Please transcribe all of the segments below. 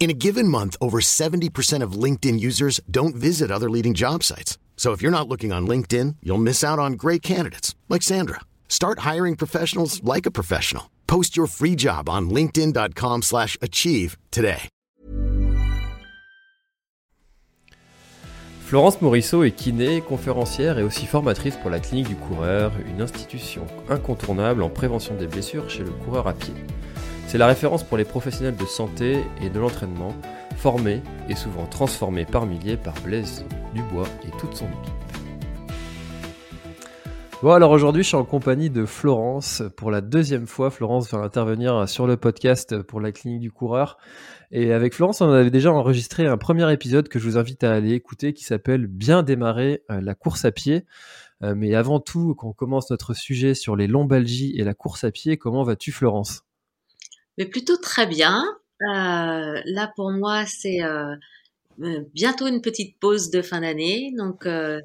In a given month, over 70% of LinkedIn users don't visit other leading job sites. So if you're not looking on LinkedIn, you'll miss out on great candidates like Sandra. Start hiring professionals like a professional. Post your free job on linkedin.com/achieve today. Florence Morisseau est kiné, conférencière et aussi formatrice pour la clinique du coureur, une institution incontournable en prévention des blessures chez le coureur à pied. C'est la référence pour les professionnels de santé et de l'entraînement, formés et souvent transformés par milliers par Blaise Dubois et toute son équipe. Bon alors aujourd'hui je suis en compagnie de Florence pour la deuxième fois. Florence va intervenir sur le podcast pour la clinique du coureur. Et avec Florence on avait déjà enregistré un premier épisode que je vous invite à aller écouter qui s'appelle Bien démarrer euh, la course à pied. Euh, mais avant tout, qu'on commence notre sujet sur les lombalgies et la course à pied, comment vas-tu Florence? Mais plutôt très bien. Euh, là, pour moi, c'est euh, euh, bientôt une petite pause de fin d'année. Donc, euh,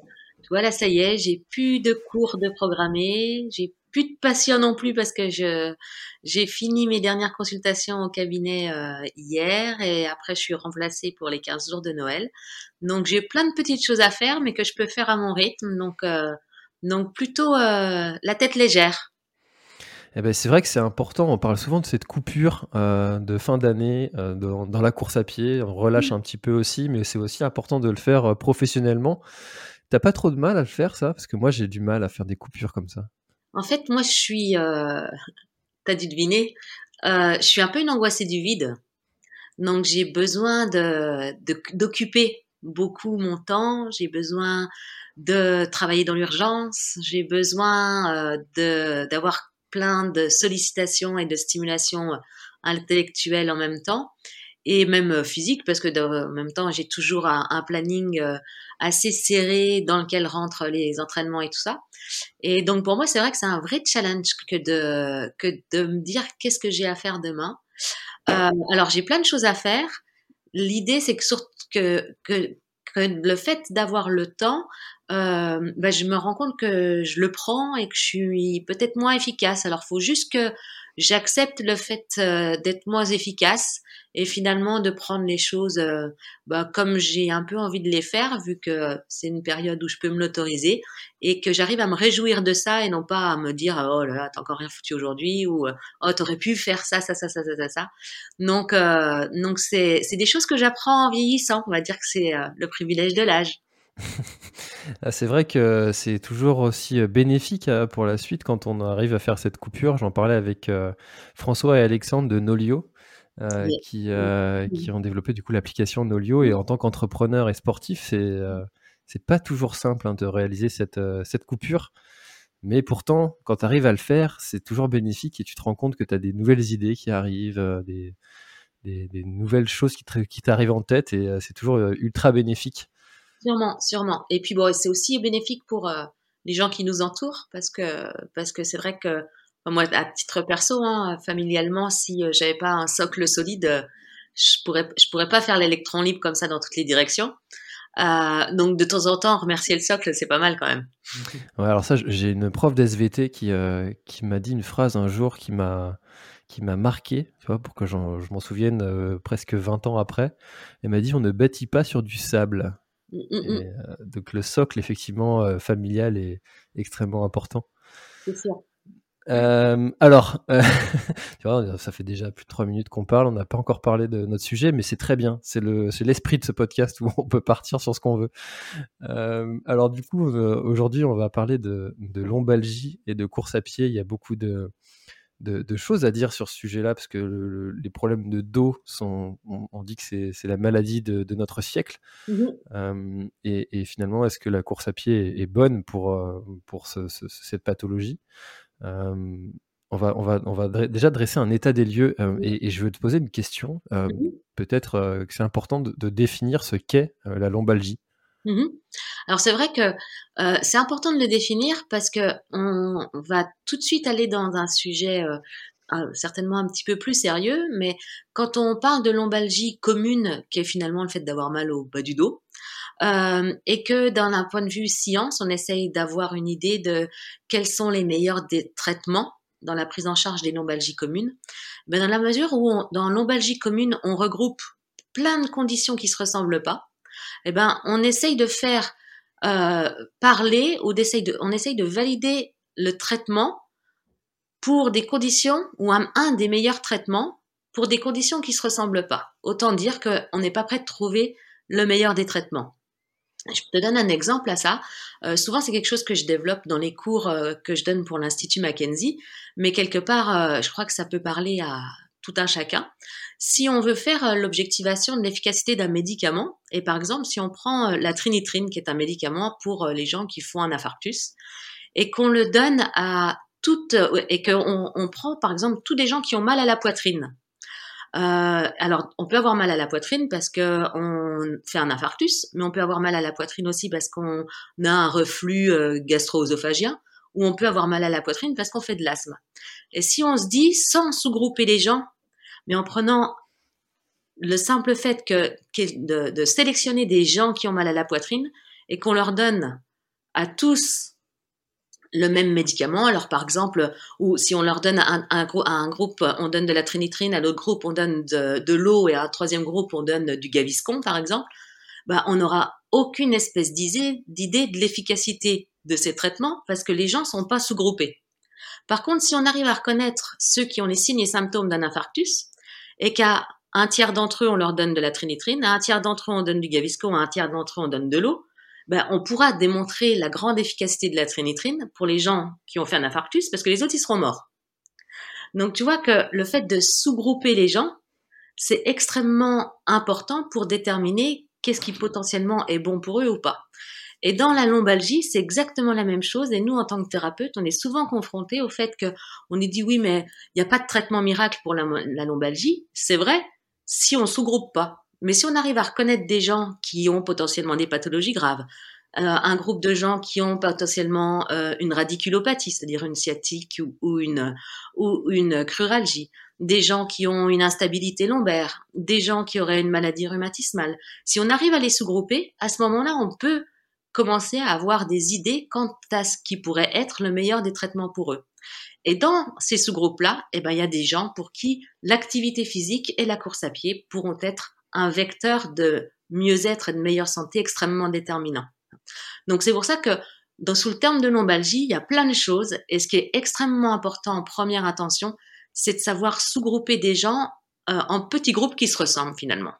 ça y est, j'ai plus de cours de programmer, j'ai plus de patients non plus parce que je j'ai fini mes dernières consultations au cabinet euh, hier et après je suis remplacée pour les 15 jours de Noël. Donc j'ai plein de petites choses à faire mais que je peux faire à mon rythme. Donc euh, donc plutôt euh, la tête légère. Eh ben, c'est vrai que c'est important. On parle souvent de cette coupure euh, de fin d'année euh, dans, dans la course à pied. On relâche un petit peu aussi, mais c'est aussi important de le faire euh, professionnellement. T'as pas trop de mal à le faire, ça? Parce que moi, j'ai du mal à faire des coupures comme ça. En fait, moi, je suis, euh, t'as dû deviner, je suis un peu une angoissée du vide. Donc, j'ai besoin de de- d'occuper beaucoup mon temps. J'ai besoin de travailler dans l'urgence. J'ai besoin de d'avoir plein de sollicitations et de stimulations intellectuelles en même temps et même euh, physique parce que de- en même temps j'ai toujours un, planning euh, assez serré dans lequel rentrent les entraînements et tout ça. Et donc pour moi c'est vrai que c'est un vrai challenge que de que de me dire qu'est-ce que j'ai à faire demain. Euh, alors j'ai plein de choses à faire. L'idée c'est que que que le fait d'avoir le temps, euh, bah, je me rends compte que je le prends et que je suis peut-être moins efficace. Alors, faut juste que j'accepte le fait euh, d'être moins efficace et finalement de prendre les choses euh, bah, comme j'ai un peu envie de les faire, vu que c'est une période où je peux me l'autoriser et que j'arrive à me réjouir de ça et non pas à me dire oh là là t'as encore rien foutu aujourd'hui ou oh t'aurais pu faire ça ça ça ça ça ça ça. Donc euh, donc c'est c'est des choses que j'apprends en vieillissant. On va dire que c'est euh, le privilège de l'âge. Ah, c'est vrai que c'est toujours aussi euh, bénéfique euh, pour la suite quand on arrive à faire cette coupure. J'en parlais avec euh, François et Alexandre de Nolio. euh, Oui. qui, euh, qui ont développé du coup l'application Nolio et en tant qu'entrepreneur et sportif c'est euh, c'est pas toujours simple hein, de réaliser cette, cette coupure mais pourtant quand tu arrives à le faire c'est toujours bénéfique et tu te rends compte que tu as des nouvelles idées qui arrivent des, des, des nouvelles choses qui t'arrivent en tête et c'est toujours ultra bénéfique Sûrement, sûrement. Et puis bon, c'est aussi bénéfique pour euh, les gens qui nous entourent parce que parce que c'est vrai que moi, à titre perso, hein, familialement, si euh, j'avais pas un socle solide, euh, je pourrais je pourrais pas faire l'électron libre comme ça dans toutes les directions. Donc de temps en temps, remercier le socle, c'est pas mal quand même. Ouais, alors ça, j'ai une prof d'SVT qui, qui m'a dit une phrase un jour qui m'a qui m'a marqué, tu pour que je m'en souvienne presque 20 ans après. Elle m'a dit on ne bâtit pas sur du sable. Mm, mm, mm, Et, euh, donc le socle, effectivement, euh, familial est extrêmement important. c'est sûr. Euh, alors, euh, tu vois, ça fait déjà plus de trois minutes qu'on parle, on n'a pas encore parlé de notre sujet, mais c'est très bien. C'est le, c'est l'esprit de ce podcast où on peut partir sur ce qu'on veut. Euh, alors du coup, aujourd'hui, on va parler de, de lombalgie et de course à pied. Il y a beaucoup de, de, de choses à dire sur ce sujet-là, parce que le- le- les problèmes de dos sont, on, on dit que c'est, la maladie de, de notre siècle. Euh, et, et finalement, est-ce que la course à pied est, est bonne pour, euh, pour ce- ce- cette pathologie? Euh, on va, on va, on va déjà dresser un état des lieux euh, et, je veux te poser une question. Euh, mhm. Peut-être que c'est important de, définir ce qu'est la lombalgie. Mhm. Alors c'est vrai que c'est important de le définir parce que on va tout de suite aller dans un sujet certainement un petit peu plus sérieux, mais quand on parle de lombalgie commune, qui est finalement le fait d'avoir mal au bas du dos, euh, et que d'un point de vue science, on essaye d'avoir une idée de quels sont les meilleurs des traitements dans la prise en charge des lombalgies communes, ben, dans la mesure où dans lombalgie commune, on regroupe plein de conditions qui se ressemblent pas, eh ben on essaye de faire euh, parler ou d'essayer de, on essaye de valider le traitement pour des conditions ou un, des meilleurs traitements pour des conditions qui se ressemblent pas. Autant dire qu'on n'est pas prêt de trouver le meilleur des traitements. Je te donne un exemple à ça. Euh, souvent, c'est quelque chose que je développe dans les cours euh, que je donne pour l'Institut Mackenzie, mais quelque part, je crois que ça peut parler à tout un chacun. Si on veut faire l'objectivation de l'efficacité d'un médicament, et par exemple, si on prend la trinitrine, qui est un médicament pour les gens qui font un infarctus, et qu'on le donne à toutes, et qu'on on prend par exemple tous des gens qui ont mal à la poitrine, euh, alors, on peut avoir mal à la poitrine parce que on fait un infarctus, mais on peut avoir mal à la poitrine aussi parce qu'on a un reflux euh, gastro-œsophagien, ou on peut avoir mal à la poitrine parce qu'on fait de l'asthme. Et si on se dit, sans sous-grouper les gens, mais en prenant le simple fait que, de, sélectionner des gens qui ont mal à la poitrine et qu'on leur donne à tous le même médicament. Alors par exemple, ou si on leur donne à un groupe, on donne de la trinitrine, à l'autre groupe on donne de, l'eau et à un troisième groupe on donne du gaviscon par exemple, bah, on n'aura aucune espèce d'idée de l'efficacité de ces traitements parce que les gens sont pas sous-groupés. Par contre, si on arrive à reconnaître ceux qui ont les signes et symptômes d'un infarctus et qu'à un tiers d'entre eux on leur donne de la trinitrine, à un tiers d'entre eux on donne du gaviscon, à un tiers d'entre eux on donne de l'eau, ben, on pourra démontrer la grande efficacité de la trinitrine pour les gens qui ont fait un infarctus parce que les autres, ils seront morts. Donc, tu vois que le fait de sous-grouper les gens, c'est extrêmement important pour déterminer qu'est-ce qui potentiellement est bon pour eux ou pas. Et dans la lombalgie, c'est exactement la même chose. Et nous, en tant que thérapeute, on est souvent confrontés au fait que on est dit oui, mais il n'y a pas de traitement miracle pour la, la lombalgie. C'est vrai si on sous-groupe pas. Mais si on arrive à reconnaître des gens qui ont potentiellement des pathologies graves, euh, un groupe de gens qui ont potentiellement euh, une radiculopathie, c'est-à-dire une sciatique ou, une, ou une cruralgie, des gens qui ont une instabilité lombaire, des gens qui auraient une maladie rhumatismale. Si on arrive à les sous-grouper, à ce moment-là, on peut commencer à avoir des idées quant à ce qui pourrait être le meilleur des traitements pour eux. Et dans ces sous-groupes-là, eh ben, il y a des gens pour qui l'activité physique et la course à pied pourront être un vecteur de mieux-être et de meilleure santé extrêmement déterminant. Donc c'est pour ça que dans, sous le terme de lombalgie, il y a plein de choses et ce qui est extrêmement important en première attention, c'est de savoir sous-grouper des gens euh, en petits groupes qui se ressemblent finalement.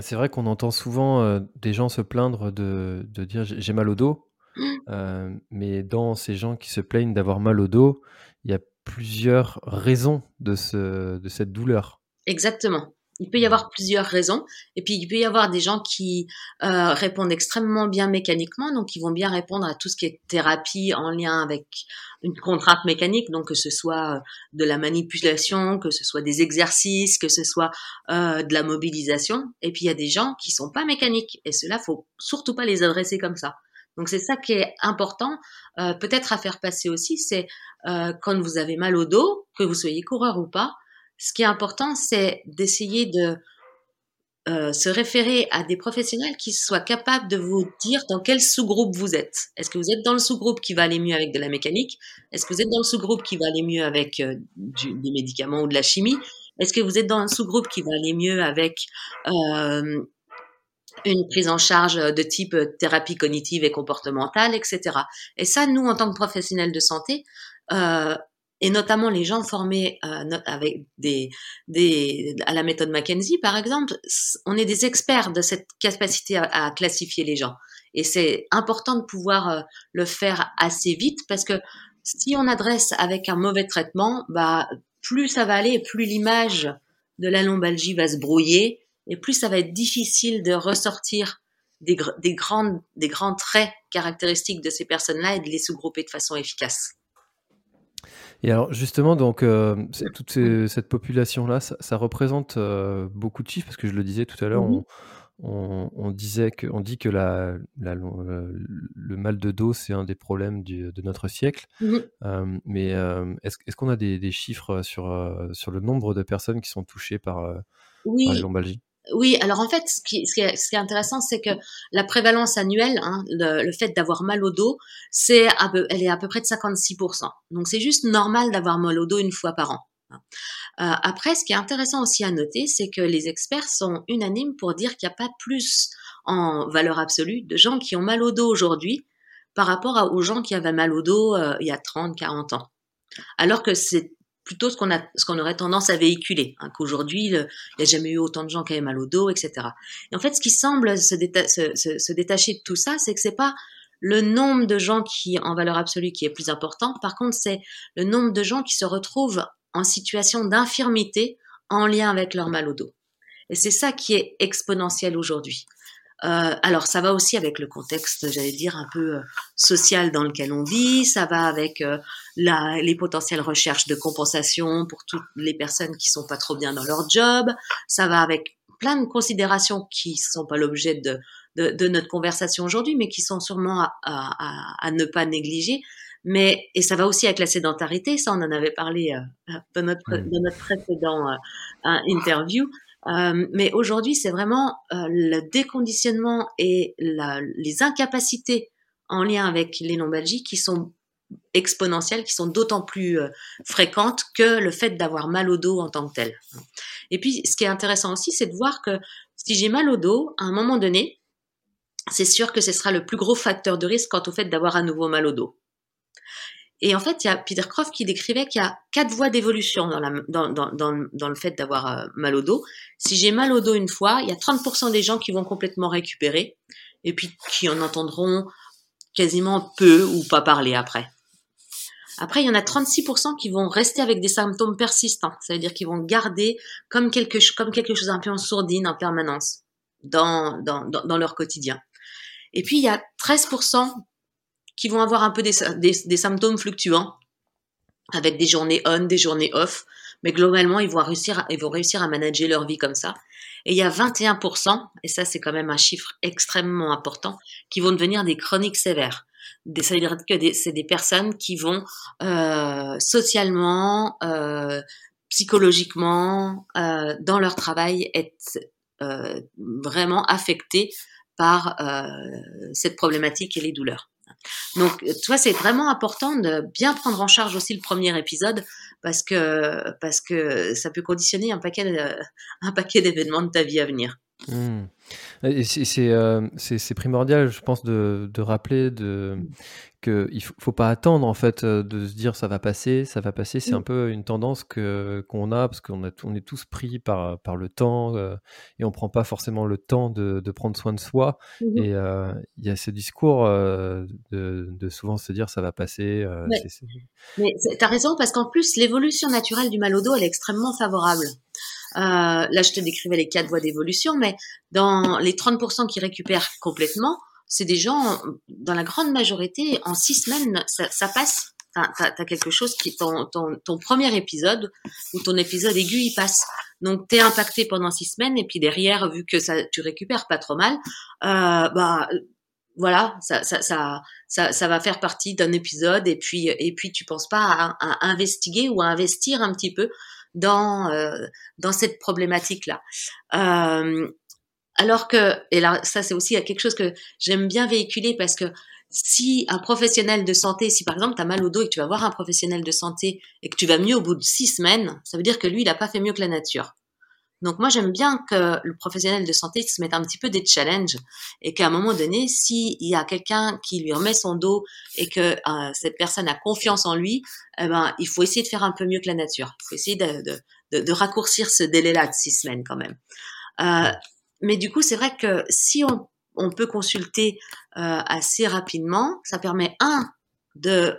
C'est vrai qu'on entend souvent euh, des gens se plaindre de, dire j'ai mal au dos, mmh. euh, mais dans ces gens qui se plaignent d'avoir mal au dos, il y a plusieurs raisons de, ce, de cette douleur. Exactement. Il peut y avoir plusieurs raisons. Et puis, il peut y avoir des gens qui euh, répondent extrêmement bien mécaniquement, donc ils vont bien répondre à tout ce qui est thérapie en lien avec une contrainte mécanique, donc que ce soit euh, de la manipulation, que ce soit des exercices, que ce soit euh, de la mobilisation. Et puis, il y a des gens qui sont pas mécaniques. Et cela, faut surtout pas les adresser comme ça. Donc c'est ça qui est important, peut-être à faire passer aussi, c'est quand vous avez mal au dos, que vous soyez coureur ou pas, ce qui est important, c'est d'essayer de euh, se référer à des professionnels qui soient capables de vous dire dans quel sous-groupe vous êtes. Est-ce que vous êtes dans le sous-groupe qui va aller mieux avec de la mécanique? Est-ce que vous êtes dans le sous-groupe qui va aller mieux avec euh, des médicaments ou de la chimie? Est-ce que vous êtes dans un sous-groupe qui va aller mieux avec euh, une prise en charge de type thérapie cognitive et comportementale, etc. Et ça, nous, en tant que professionnels de santé, euh, et notamment les gens formés euh, avec des, des, à la méthode Mackenzie, par exemple, on est des experts de cette capacité à, classifier les gens. Et c'est important de pouvoir euh, le faire assez vite parce que si on adresse avec un mauvais traitement, bah, plus ça va aller, plus l'image de la lombalgie va se brouiller et plus ça va être difficile de ressortir des, des, grandes, des grands traits caractéristiques de ces personnes-là et de les sous-grouper de façon efficace. Et alors justement, donc toute cette population-là, ça, représente beaucoup de chiffres parce que je le disais tout à l'heure, mmh on, disait que, on dit que la, le mal de dos c'est un des problèmes de notre siècle. Mmh mais est-ce, qu'on a des, chiffres sur sur le nombre de personnes qui sont touchées par, les lombalgies? Oui, alors en fait, ce qui, est, intéressant, c'est que la prévalence annuelle, hein, le, fait d'avoir mal au dos, c'est elle est à peu près de 56%. Donc c'est juste normal d'avoir mal au dos une fois par an. Hein. Euh, après, ce qui est intéressant aussi à noter, c'est que les experts sont unanimes pour dire qu'il n'y a pas plus en valeur absolue de gens qui ont mal au dos aujourd'hui par rapport aux gens qui avaient mal au dos euh, il y a 30, 40 ans. Alors que c'est plutôt ce qu'on a, ce qu'on aurait tendance à véhiculer, hein, qu'aujourd'hui il n'y a jamais eu autant de gens qui avaient mal au dos, etc. Et en fait, ce qui semble se, se, détacher de tout ça, c'est que c'est pas le nombre de gens qui, en valeur absolue, qui est plus important. Par contre, c'est le nombre de gens qui se retrouvent en situation d'infirmité en lien avec leur mal au dos. Et c'est ça qui est exponentiel aujourd'hui. Euh, alors ça va aussi avec le contexte, j'allais dire, un peu euh, social dans lequel on vit, ça va avec euh, la, les potentielles recherches de compensation pour toutes les personnes qui sont pas trop bien dans leur job, ça va avec plein de considérations qui sont pas l'objet de, de, de, notre conversation aujourd'hui, mais qui sont sûrement à, à, à, ne pas négliger. Mais et ça va aussi avec la sédentarité, ça on en avait parlé dans notre dans notre précédent interview. Euh, mais aujourd'hui, c'est vraiment euh, le déconditionnement et les incapacités en lien avec les lombalgies qui sont exponentielles, qui sont d'autant plus euh, fréquentes que le fait d'avoir mal au dos en tant que tel. Et puis, ce qui est intéressant aussi, c'est de voir que si j'ai mal au dos, à un moment donné, c'est sûr que ce sera le plus gros facteur de risque quant au fait d'avoir à nouveau mal au dos. Et en fait, il y a Peter Croft qui décrivait qu'il y a quatre voies d'évolution dans, le fait d'avoir euh, mal au dos. Si j'ai mal au dos une fois, il y a 30% des gens qui vont complètement récupérer et puis qui en entendront quasiment peu ou pas parler après. Après, il y en a 36% qui vont rester avec des symptômes persistants. Ça veut dire qu'ils vont garder comme quelque, comme quelque chose un peu en sourdine en permanence dans leur quotidien. Et puis, il y a 13% qui vont avoir un peu des, symptômes fluctuants, avec des journées on, des journées off, mais globalement, ils vont réussir, ils vont réussir à manager leur vie comme ça. Et il y a 21%, et ça c'est quand même un chiffre extrêmement important, qui vont devenir des chroniques sévères. Des, ça veut dire que c'est des personnes qui vont euh, socialement, euh, psychologiquement, euh, dans leur travail, être euh, vraiment affectées par cette problématique et les douleurs. Donc, tu vois, c'est vraiment important de bien prendre en charge aussi le premier épisode parce que, ça peut conditionner un paquet d'événements de ta vie à venir. Mmh. Euh, c'est primordial, je pense, de, de rappeler de, qu'il ne faut, pas attendre en fait euh, de se dire ça va passer, ça va passer. C'est un peu une tendance qu'on a parce qu'on on est tous pris par par le temps euh, et on prend pas forcément le temps de, de prendre soin de soi. Mmh et euh, il y a ce discours de, de, souvent se dire ça va passer. Mais tu as raison parce qu'en plus l'évolution naturelle du mal au dos elle est extrêmement favorable. Là, je te décrivais les quatre voies d'évolution, mais dans les 30% qui récupèrent complètement, c'est des gens, dans la grande majorité, en six semaines, ça, ça passe. T'as as, quelque chose qui ton, ton, ton premier épisode ou ton épisode aigu il passe. Donc t'es impacté pendant six semaines et puis derrière vu que ça tu récupères pas trop mal, euh, bah voilà ça ça, ça ça ça va faire partie d'un épisode et puis et puis tu penses pas à, à, investiguer ou à investir un petit peu dans euh, dans cette problématique là. Euh, alors que, et là, ça c'est aussi quelque chose que j'aime bien véhiculer parce que si un professionnel de santé, si par exemple tu as mal au dos et que tu vas voir un professionnel de santé et que tu vas mieux au bout de six semaines, ça veut dire que lui, il n'a pas fait mieux que la nature. Donc moi, j'aime bien que le professionnel de santé se mette un petit peu des challenges et qu'à un moment donné, s'il y a quelqu'un qui lui remet son dos et que euh, cette personne a confiance en lui, eh ben, il faut essayer de faire un peu mieux que la nature. Il faut essayer de, raccourcir ce délai-là de six semaines quand même. Euh, mais du coup, c'est vrai que si on, on peut consulter euh, assez rapidement, ça permet, un, de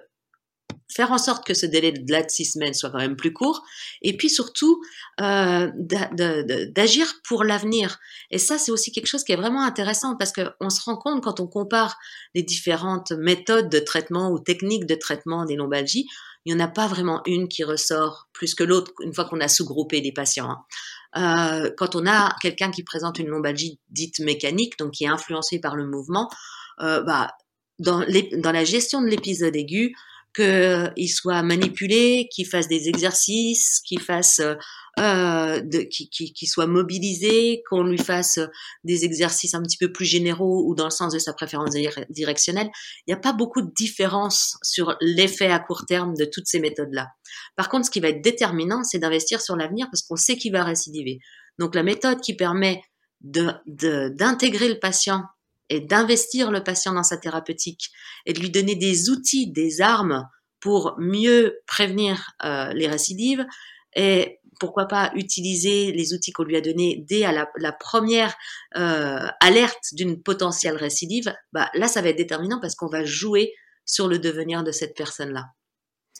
faire en sorte que ce délai de là de six semaines soit quand même plus court, et puis surtout euh, d'agir pour l'avenir. Et ça, c'est aussi quelque chose qui est vraiment intéressant parce qu'on se rend compte quand on compare les différentes méthodes de traitement ou techniques de traitement des lombalgies il n'y en a pas vraiment une qui ressort plus que l'autre une fois qu'on a sous-groupé des patients. Hein. Euh, quand on a quelqu'un qui présente une lombalgie dite mécanique, donc qui est influencée par le mouvement, euh, bah, dans la gestion de l'épisode aigu, qu'il soit manipulé, qu'il fasse des exercices, qu'il fasse euh, qui, soit mobilisé, qu'on lui fasse des exercices un petit peu plus généraux ou dans le sens de sa préférence directionnelle. Il n'y a pas beaucoup de différence sur l'effet à court terme de toutes ces méthodes-là. Par contre, ce qui va être déterminant, c'est d'investir sur l'avenir parce qu'on sait qu'il va récidiver. Donc la méthode qui permet d'intégrer le patient et d'investir le patient dans sa thérapeutique et de lui donner des outils, des armes pour mieux prévenir euh, les récidives et pourquoi pas utiliser les outils qu'on lui a donnés dès à la, première euh, alerte d'une potentielle récidive, bah, là, ça va être déterminant parce qu'on va jouer sur le devenir de cette personne-là.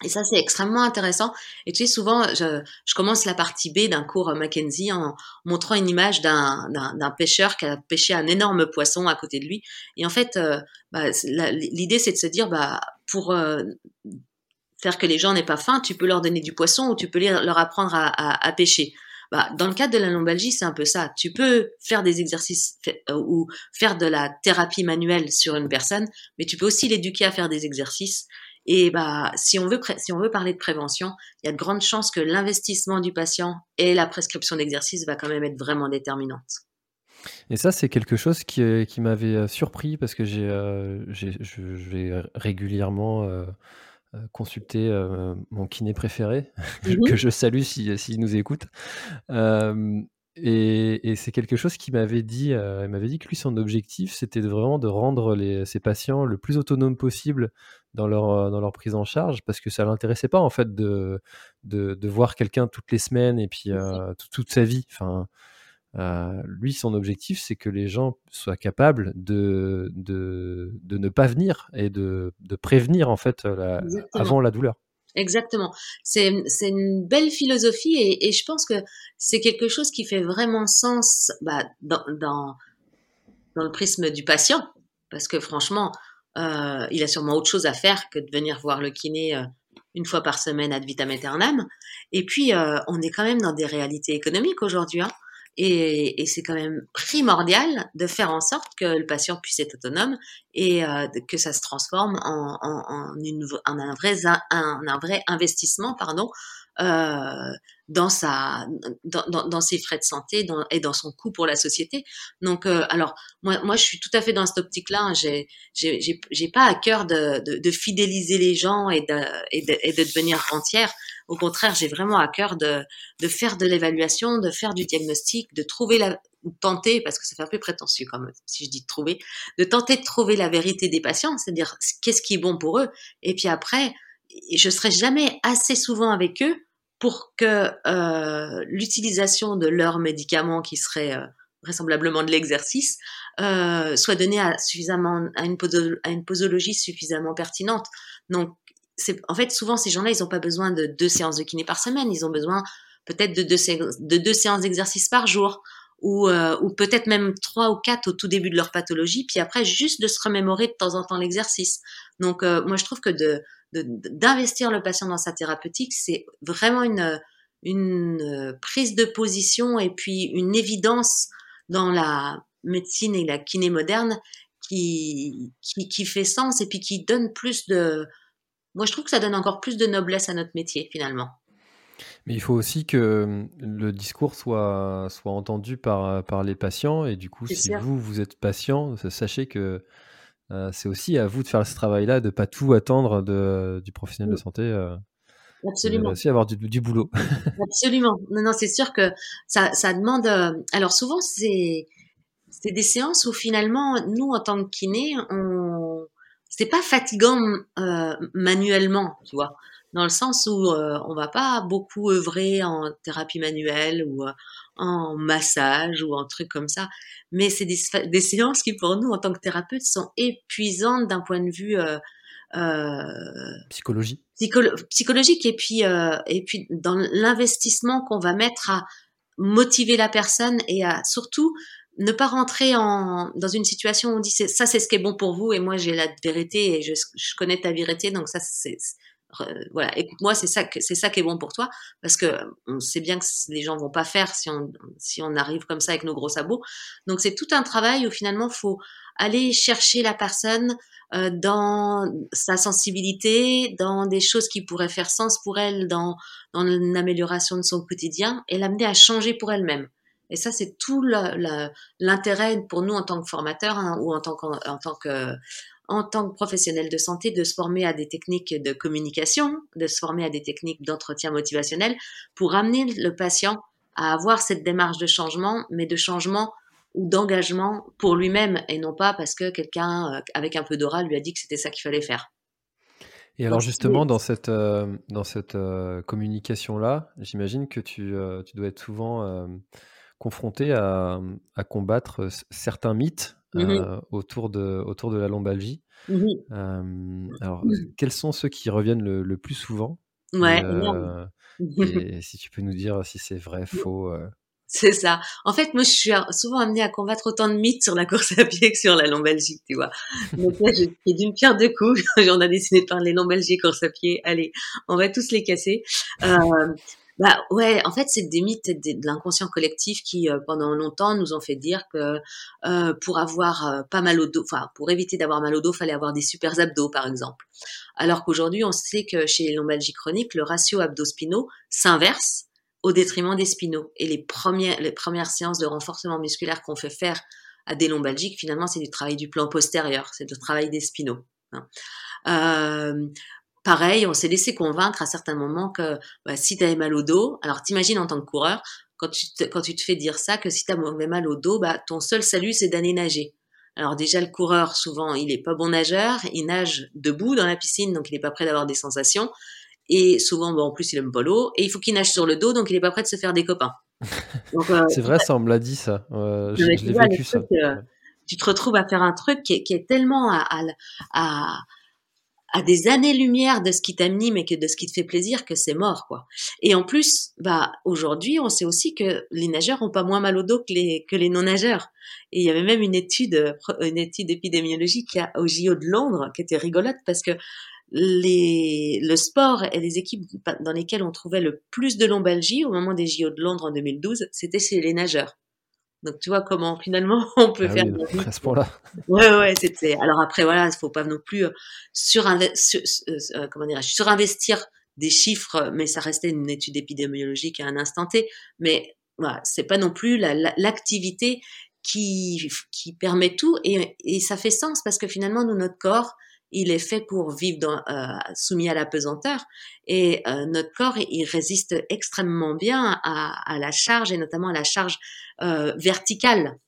Et ça, c'est extrêmement intéressant. Et tu sais, souvent, je, commence la partie B d'un cours Mackenzie en montrant une image d'un pêcheur qui a pêché un énorme poisson à côté de lui. Et en fait, euh, bah, l'idée, c'est de se dire, bah, pour euh, faire que les gens n'aient pas faim, tu peux leur donner du poisson ou tu peux leur apprendre à, pêcher. Bah, dans le cadre de la lombalgie, c'est un peu ça. Tu peux faire des exercices euh, ou faire de la thérapie manuelle sur une personne, mais tu peux aussi l'éduquer à faire des exercices. Et bah, si on veut, si on veut parler de prévention, il y a de grandes chances que l'investissement du patient et la prescription d'exercices va quand même être vraiment déterminante. Et ça, c'est quelque chose qui, euh, qui m'avait euh, surpris parce que j'ai, je vais régulièrement euh, consulter euh, mon kiné préféré, mmh que je salue s'il si, nous écoute. et, c'est quelque chose qui m'avait dit, euh, il m'avait dit que lui, son objectif, c'était vraiment de rendre les, ses patients le plus autonomes possible dans leur, dans leur prise en charge, parce que ça l'intéressait pas, en fait, de, de, de voir quelqu'un toutes les semaines et puis toute sa vie. Enfin, euh, lui, son objectif, c'est que les gens soient capables de, de, de ne pas venir et de, de prévenir en fait la, avant la douleur. Exactement. C'est une belle philosophie et, et je pense que c'est quelque chose qui fait vraiment sens bah, dans, dans, dans, le prisme du patient. Parce que franchement, euh, il a sûrement autre chose à faire que de venir voir le kiné euh, une fois par semaine ad vitam aeternam. Et puis, euh, on est quand même dans des réalités économiques aujourd'hui. Hein. Et, et c'est quand même primordial de faire en sorte que le patient puisse être autonome et euh, que ça se transforme en, en, en, une, en un, vrai, un, un, vrai investissement pardon, euh, dans sa dans, dans, dans, ses frais de santé dans, et dans son coût pour la société. Donc euh, alors moi moi je suis tout à fait dans cette optique là. Hein. J'ai j'ai pas à cœur de, de, de, fidéliser les gens et de, et de et de devenir rentière. Au contraire, j'ai vraiment à cœur de de faire de l'évaluation, de faire du diagnostic, de trouver la tenter parce que ça fait un peu prétentieux comme si je dis de trouver, de tenter de trouver la vérité des patients, c'est-à-dire qu'est-ce qui est bon pour eux. Et puis après, je serai jamais assez souvent avec eux pour que euh, l'utilisation de leurs médicaments, qui serait euh, vraisemblablement de l'exercice, euh, soit donnée à, suffisamment, à, une posologie suffisamment pertinente. Donc, en fait, souvent, ces gens-là, ils n'ont pas besoin de deux séances de kiné par semaine, ils ont besoin peut-être de deux, de deux séances d'exercice par jour, ou, euh, ou peut-être même trois ou quatre au tout début de leur pathologie, puis après, juste de se remémorer de temps en temps l'exercice. Donc, euh, moi, je trouve que de d'investir le patient dans sa thérapeutique, c'est vraiment une, une prise de position et puis une évidence dans la médecine et la kiné moderne qui, qui, qui, fait sens et puis qui donne plus de... Moi, je trouve que ça donne encore plus de noblesse à notre métier, finalement. Mais il faut aussi que hum, le discours soit, soit entendu par, par les patients. Et du coup, si vous, vous êtes patient, sachez que c'est aussi à vous de faire ce travail-là, de ne pas tout attendre de, du professionnel de santé. Euh, Absolument. aussi avoir du, du boulot. Absolument. Non, non, c'est sûr que ça, ça demande. Euh, alors souvent, c'est c'est des séances où finalement, nous en tant que kiné, on c'est pas fatigant euh, manuellement, tu vois, dans le sens où euh, on va pas beaucoup œuvrer en thérapie manuelle ou en massage ou en truc comme ça. Mais c'est des, séances qui, pour nous, en tant que thérapeutes, sont épuisantes d'un point de vue euh, euh Psychologie. psychologique et puis euh, et puis dans l'investissement qu'on va mettre à motiver la personne et à surtout ne pas rentrer en, dans une situation où on dit ça c'est ce qui est bon pour vous et moi j'ai la vérité et je, je connais ta vérité donc ça c'est voilà, écoute-moi, c'est ça, c'est ça qui est bon pour toi, parce que on sait bien que les gens vont pas faire si on, si on arrive comme ça avec nos gros sabots. Donc c'est tout un travail où finalement faut aller chercher la personne euh, dans sa sensibilité, dans des choses qui pourraient faire sens pour elle, dans, dans l'amélioration de son quotidien, et l'amener à changer pour elle-même. Et ça, c'est tout l'intérêt pour nous en tant que formateurs hein, ou en tant, en tant que en tant que professionnel de santé, de se former à des techniques de communication, de se former à des techniques d'entretien motivationnel pour amener le patient à avoir cette démarche de changement, mais de changement ou d'engagement pour lui-même et non pas parce que quelqu'un euh, avec un peu d'aura lui a dit que c'était ça qu'il fallait faire. Et alors justement, dans cette, euh, dans cette euh, communication-là, j'imagine que tu, tu, dois être souvent confronté à, à, combattre certains mythes Mmh autour, de, autour de la lombalgie. Mmh alors, quels sont ceux qui reviennent le, plus souvent? Ouais, et, si tu peux nous dire si c'est vrai, mmh. faux. C'est ça. En fait, moi, je suis souvent amenée à combattre autant de mythes sur la course à pied que sur la lombalgie, tu vois. Donc là, j'ai d'une pierre deux coups. J'en ai décidé de parler lombalgie course à pied. Allez, on va tous les casser. Euh, bah ouais, en fait, c'est des mythes de, l'inconscient collectif qui, euh, pendant longtemps, nous ont fait dire que euh, pour avoir euh, pas mal au dos, enfin pour éviter d'avoir mal au dos, fallait avoir des super abdos, par exemple. Alors qu'aujourd'hui, on sait que chez les lombalgies chroniques, le ratio abdos-spinaux s'inverse au détriment des spinaux. Et les premières, les premières séances de renforcement musculaire qu'on fait faire à des lombalgiques, finalement, c'est du travail du plan postérieur, c'est le travail des spinaux. Hein. Euh, pareil, on s'est laissé convaincre à certains moments que bah, si tu avais mal au dos, alors t'imagines en tant que coureur, quand tu te, quand tu te fais dire ça, que si tu as mal au dos, bah, ton seul salut, c'est d'aller nager. Alors déjà, le coureur, souvent, il est pas bon nageur, il nage debout dans la piscine, donc il n'est pas prêt d'avoir des sensations. Et souvent, bon, en plus, il aime pas l'eau. Et il faut qu'il nage sur le dos, donc il n'est pas prêt de se faire des copains. Euh, c'est vrai, ça, on me l'a dit, ça. je, l'ai vécu, ça. Euh, tu te retrouves à faire un truc qui est, tellement à, à à des années-lumière de ce qui t'anime et que de ce qui te fait plaisir que c'est mort, quoi. Et en plus, bah, aujourd'hui, on sait aussi que les nageurs ont pas moins mal au dos que les, que les non-nageurs. Et il y avait même une étude, une étude épidémiologique au JO de Londres qui était rigolote parce que les, le sport et les équipes dans lesquelles on trouvait le plus de lombalgie au moment des JO de Londres en 2012, c'était chez les nageurs. Donc tu vois comment finalement on peut ah faire oui, à ce point-là. Ouais ouais, c'était alors après voilà, il faut pas non plus euh, surinvestir euh, euh, comment dire, surinvestir des chiffres mais ça restait une étude épidémiologique à un instant T, mais voilà, c'est pas non plus l'activité qui qui permet tout et, et ça fait sens parce que finalement nous notre corps il est fait pour vivre dans, euh, soumis à la pesanteur et euh, notre corps il résiste extrêmement bien à, à, la charge et notamment à la charge euh, verticale.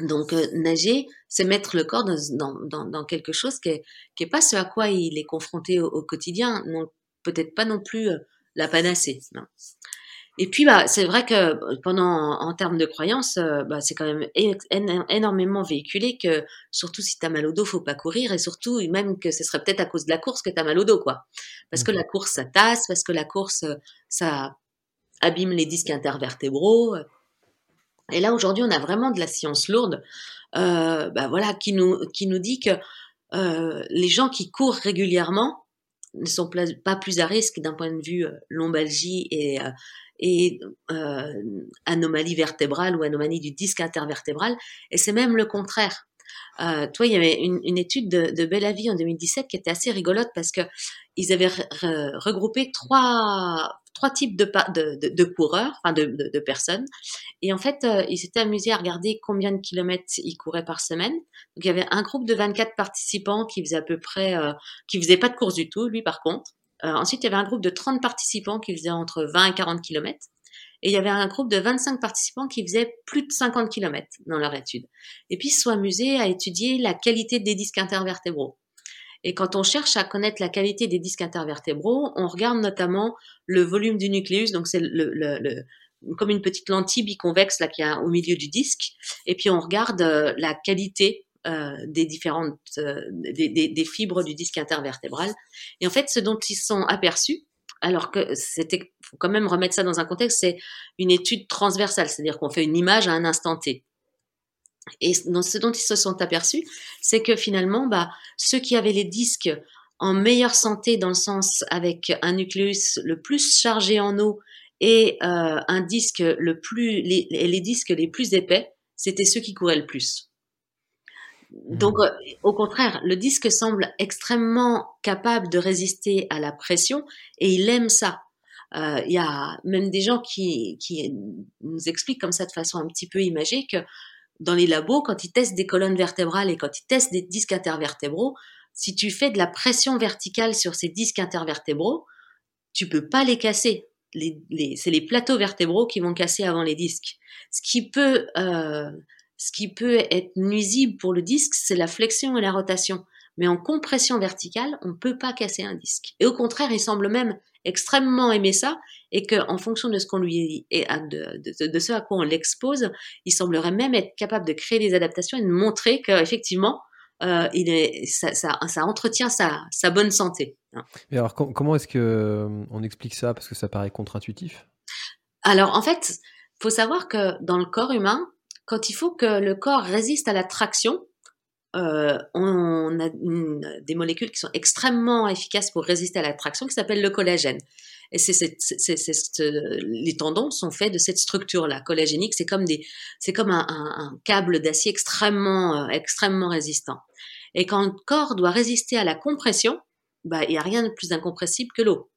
Donc euh, nager, c'est mettre le corps dans, dans, dans, quelque chose qui est, qui est pas ce à quoi il est confronté au, au quotidien, donc peut-être pas non plus euh, la panacée. Non. Et puis, bah, c'est vrai que pendant, en termes de croyances, euh, bah, c'est quand même énormément véhiculé que, surtout si t'as mal au dos, faut pas courir, et surtout même que ce serait peut-être à cause de la course que t'as mal au dos, quoi. Parce que mmh. la course, ça tasse, parce que la course, ça abîme les disques intervertébraux. Et là, aujourd'hui, on a vraiment de la science lourde, euh, bah, voilà, qui nous, qui nous dit que euh, les gens qui courent régulièrement ne sont pas plus à risque d'un point de vue euh, lombalgie et anomalie vertébrale ou anomalie du disque intervertébral. Et c'est même le contraire. Euh, toi, il y avait une, une étude de, de Bellavie en 2017 qui était assez rigolote parce que ils avaient regroupé trois trois types de, de, de, coureurs, enfin de, de, personnes. Et en fait, euh, ils s'étaient amusés à regarder combien de kilomètres ils couraient par semaine. Donc, il y avait un groupe de 24 participants qui faisait à peu près, euh, qui faisait pas de course du tout, lui par contre. Euh, ensuite, il y avait un groupe de 30 participants qui faisaient entre 20 et 40 km. Et il y avait un groupe de 25 participants qui faisaient plus de 50 km dans leur étude. Et puis, ils se sont amusés à étudier la qualité des disques intervertébraux. Et quand on cherche à connaître la qualité des disques intervertébraux, on regarde notamment le volume du nucléus, donc c'est comme une petite lentille biconvexe qui au milieu du disque. Et puis on regarde euh, la qualité euh, des différentes euh, fibres du disque intervertébral. Et en fait, ce dont ils sont aperçus, alors que c'était, faut quand même remettre ça dans un contexte, c'est une étude transversale, c'est-à-dire qu'on fait une image à un instant T. Et ce dont ils se sont aperçus, c'est que finalement, bah, ceux qui avaient les disques en meilleure santé dans le sens avec un nucléus le plus chargé en eau et euh, un disque le plus les, les disques les plus épais, c'était ceux qui couraient le plus. Donc, euh, au contraire, le disque semble extrêmement capable de résister à la pression et il aime ça. Euh, il y a même des gens qui, nous expliquent comme ça de façon un petit peu imagée que dans les labos, quand ils testent des colonnes vertébrales et quand ils testent des disques intervertébraux, si tu fais de la pression verticale sur ces disques intervertébraux, tu peux pas les casser. C'est les plateaux vertébraux qui vont casser avant les disques. Ce qui peut euh, ce qui peut être nuisible pour le disque, c'est la flexion et la rotation. Mais en compression verticale, on ne peut pas casser un disque. Et au contraire, il semble même extrêmement aimer ça et qu'en fonction de ce qu'on lui et de, de, de, ce à quoi on l'expose, il semblerait même être capable de créer des adaptations et de montrer qu'effectivement, euh, il est, ça, ça, ça entretient sa, sa, bonne santé. Mais alors, comment est-ce que euh, on explique ça? Parce que ça paraît contre-intuitif. Alors, en fait, faut savoir que dans le corps humain, quand il faut que le corps résiste à la traction, euh, on a des molécules qui sont extrêmement efficaces pour résister à la traction qui s'appellent le collagène. Et c'est, les tendons sont faits de cette structure-là, collagénique. C'est comme c'est comme un, un, câble d'acier extrêmement, euh, extrêmement résistant. Et quand le corps doit résister à la compression, bah, il n'y a rien de plus incompressible que l'eau.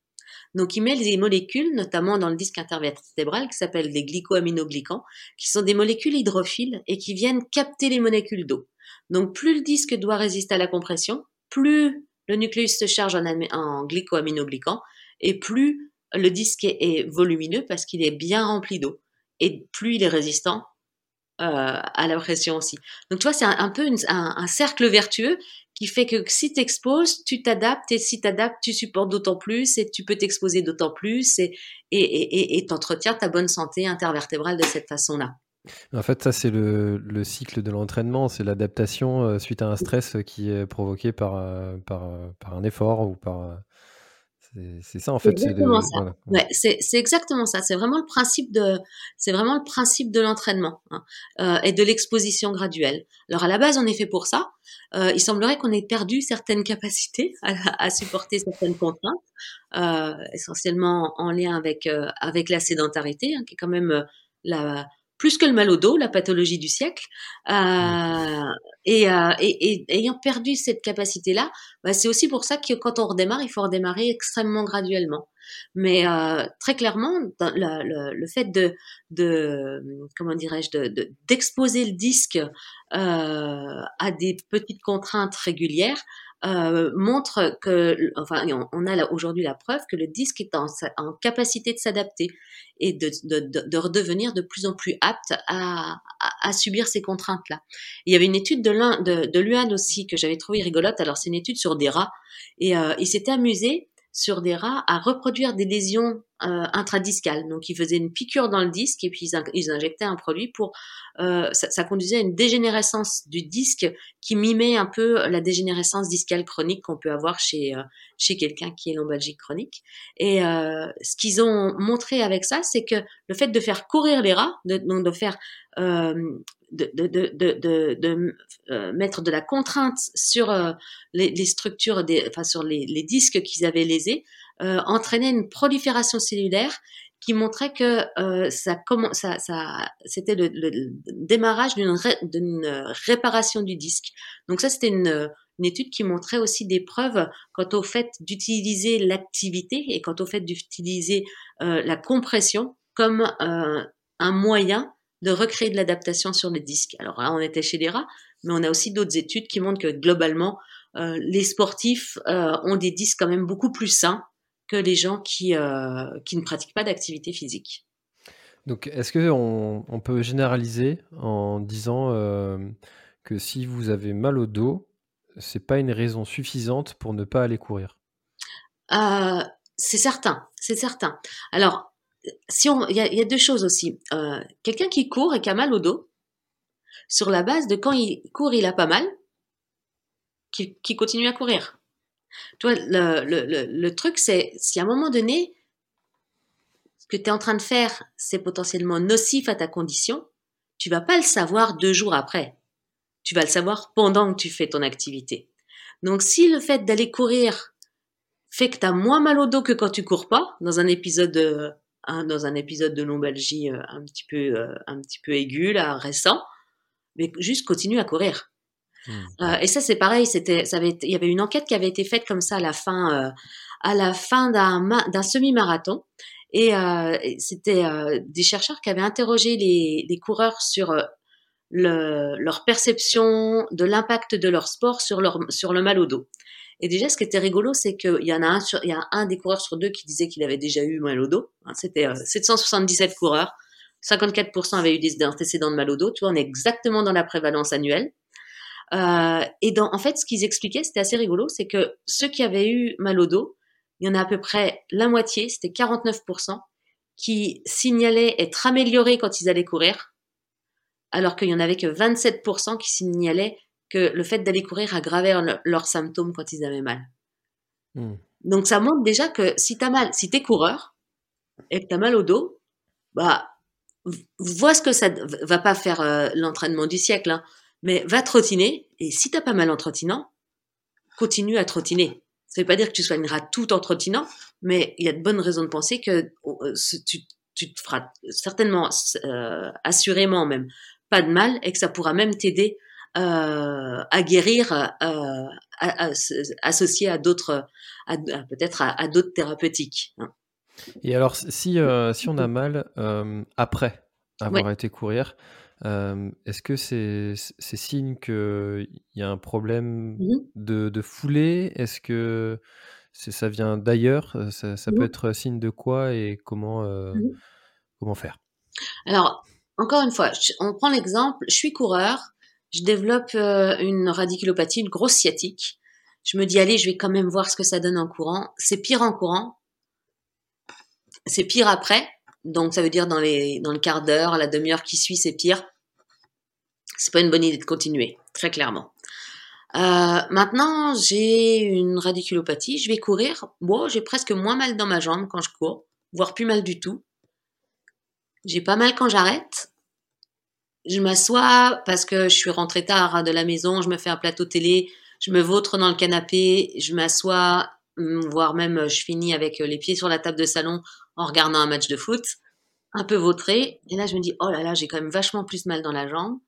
Donc, il met des molécules, notamment dans le disque intervertébral, qui s'appellent des glycoaminoglycans, qui sont des molécules hydrophiles et qui viennent capter les molécules d'eau. Donc, plus le disque doit résister à la compression, plus le nucléus se charge en, en glycoaminoglycans et plus le disque est, volumineux parce qu'il est bien rempli d'eau. Et plus il est résistant euh, à la pression aussi. Donc, tu vois, c'est un, peu un, cercle vertueux qui fait que si tu exposes, tu t'adaptes, et si tu tu supportes d'autant plus, et tu peux t'exposer d'autant plus, et et t'entretiens ta bonne santé intervertébrale de cette façon-là. En fait, ça, c'est le, le, cycle de l'entraînement, c'est l'adaptation euh, suite à un stress qui est provoqué par, euh, par, par un effort ou par, c'est ça en fait. C'est exactement ça. C'est vraiment le principe de, c'est vraiment le principe de l'entraînement hein, euh, et de l'exposition graduelle. Alors à la base, on est fait pour ça. Euh, il semblerait qu'on ait perdu certaines capacités à, à supporter certaines contraintes, euh, essentiellement en lien avec euh, avec la sédentarité, hein, qui est quand même euh, la plus que le mal au dos, la pathologie du siècle. Euh, et, euh, et, et, ayant perdu cette capacité-là, bah, c'est aussi pour ça que quand on redémarre, il faut redémarrer extrêmement graduellement. Mais euh, très clairement, le, le, le, fait de, de comment dirais-je, d'exposer de, le disque euh, à des petites contraintes régulières, euh, montre que, enfin, on, a aujourd'hui la preuve que le disque est en, capacité de s'adapter et de, de, de, redevenir de plus en plus apte à, à, subir ces contraintes-là. Il y avait une étude de, de, de l'UAN aussi que j'avais trouvée rigolote. Alors, c'est une étude sur des rats et euh, il s'était amusé sur des rats à reproduire des lésions euh, intradiscales. Donc ils faisaient une piqûre dans le disque et puis ils, injectaient un produit pour euh, ça, conduisait à une dégénérescence du disque qui mimait un peu la dégénérescence discale chronique qu'on peut avoir chez euh, chez quelqu'un qui est lombalgique chronique. Et euh, ce qu'ils ont montré avec ça, c'est que le fait de faire courir les rats, de, donc de faire euh, de, de, de, de euh, mettre de la contrainte sur euh, les, structures, des, enfin sur les, les disques qu'ils avaient lésés, euh, entraînait une prolifération cellulaire qui montrait que euh, ça, comment, ça, ça c'était le, le, démarrage d'une ré, réparation du disque. Donc ça, c'était une, une étude qui montrait aussi des preuves quant au fait d'utiliser l'activité et quant au fait d'utiliser euh, la compression comme un moyen de recréer de l'adaptation sur les disques. Alors là, on était chez les rats, mais on a aussi d'autres études qui montrent que globalement, euh, les sportifs euh, ont des disques quand même beaucoup plus sains que les gens qui, euh, qui ne pratiquent pas d'activité physique. Donc, est-ce qu'on on peut généraliser en disant que si vous avez mal au dos, c'est pas une raison suffisante pour ne pas aller courir? C'est certain, c'est certain. Alors, si on, il y, a deux choses aussi. Euh, Quelqu'un qui court et qui a mal au dos, sur la base de quand il court, il a pas mal, qui, continue à courir. Toi, le, le, le, truc, c'est si à un moment donné, ce que tu es en train de faire, c'est potentiellement nocif à ta condition, tu vas pas le savoir deux jours après. Tu vas le savoir pendant que tu fais ton activité. Donc si le fait d'aller courir fait que tu as moins mal au dos que quand tu cours pas, dans un épisode de, dans un épisode de lombalgie euh, un petit peu euh, un petit peu aigu là récent, mais juste continue à courir. Mmh. Euh, et ça c'est pareil, c'était ça avait il y avait une enquête qui avait été faite comme ça à la fin à la fin d'un d'un semi-marathon et c'était des chercheurs qui avaient interrogé les, les coureurs sur le, leur perception de l'impact de leur sport sur leur sur le mal au dos. Et déjà, ce qui était rigolo, c'est qu'il y en a un, sur, il y a un des coureurs sur deux qui disait qu'il avait déjà eu mal au dos. Hein, C'était 777 euh, coureurs. 54% avaient eu des antécédents de mal au dos. Tu vois, on est exactement dans la prévalence annuelle. Euh, et dans, en fait, ce qu'ils expliquaient, c'était assez rigolo, c'est que ceux qui avaient eu mal au dos, il y en a à peu près la moitié, c'était 49%, qui signalaient être améliorés quand ils allaient courir, alors qu'il y en avait que 27% qui signalaient que le fait d'aller courir aggravait leurs symptômes quand ils avaient mal. Hmm. Donc ça montre déjà que si t'as mal, si t'es coureur et que t'as mal au dos, bah vois ce que ça va pas faire euh, l'entraînement du siècle, hein, mais va trottiner et si t'as pas mal en trottinant, continue à trottiner. Ça veut pas dire que tu soigneras tout en trottinant, mais il y a de bonnes raisons de penser que euh, tu, tu, te feras certainement, euh, assurément même, pas de mal et que ça pourra même t'aider à guérir euh, associé à d'autres, peut-être à, d'autres thérapeutiques. Hein. Et alors, si, euh, si on a mal après avoir été courir, est-ce que c'est c'est signe qu'il y a un problème mmh. de, de foulée? Est-ce que ça vient d'ailleurs? Ça, ça peut mmh. être signe de quoi et comment, mmh. comment faire? Alors, encore une fois, on prend l'exemple, je suis coureur, je développe euh, une radiculopathie, une grosse sciatique. Je me dis, allez, je vais quand même voir ce que ça donne en courant. C'est pire en courant. C'est pire après. Donc, ça veut dire dans, le quart d'heure, la demi-heure qui suit, c'est pire. C'est pas une bonne idée de continuer, très clairement. Euh, maintenant, j'ai une radiculopathie. Je vais courir. Bon, j'ai presque moins mal dans ma jambe quand je cours, voire plus mal du tout. J'ai pas mal quand j'arrête je m'assois parce que je suis rentrée tard de la maison, je me fais un plateau télé, je me vautre dans le canapé, je m'assois, hum, voire même je finis avec les pieds sur la table de salon en regardant un match de foot, un peu vautré. Et là, je me dis, oh là là, j'ai quand même vachement plus mal dans la jambe.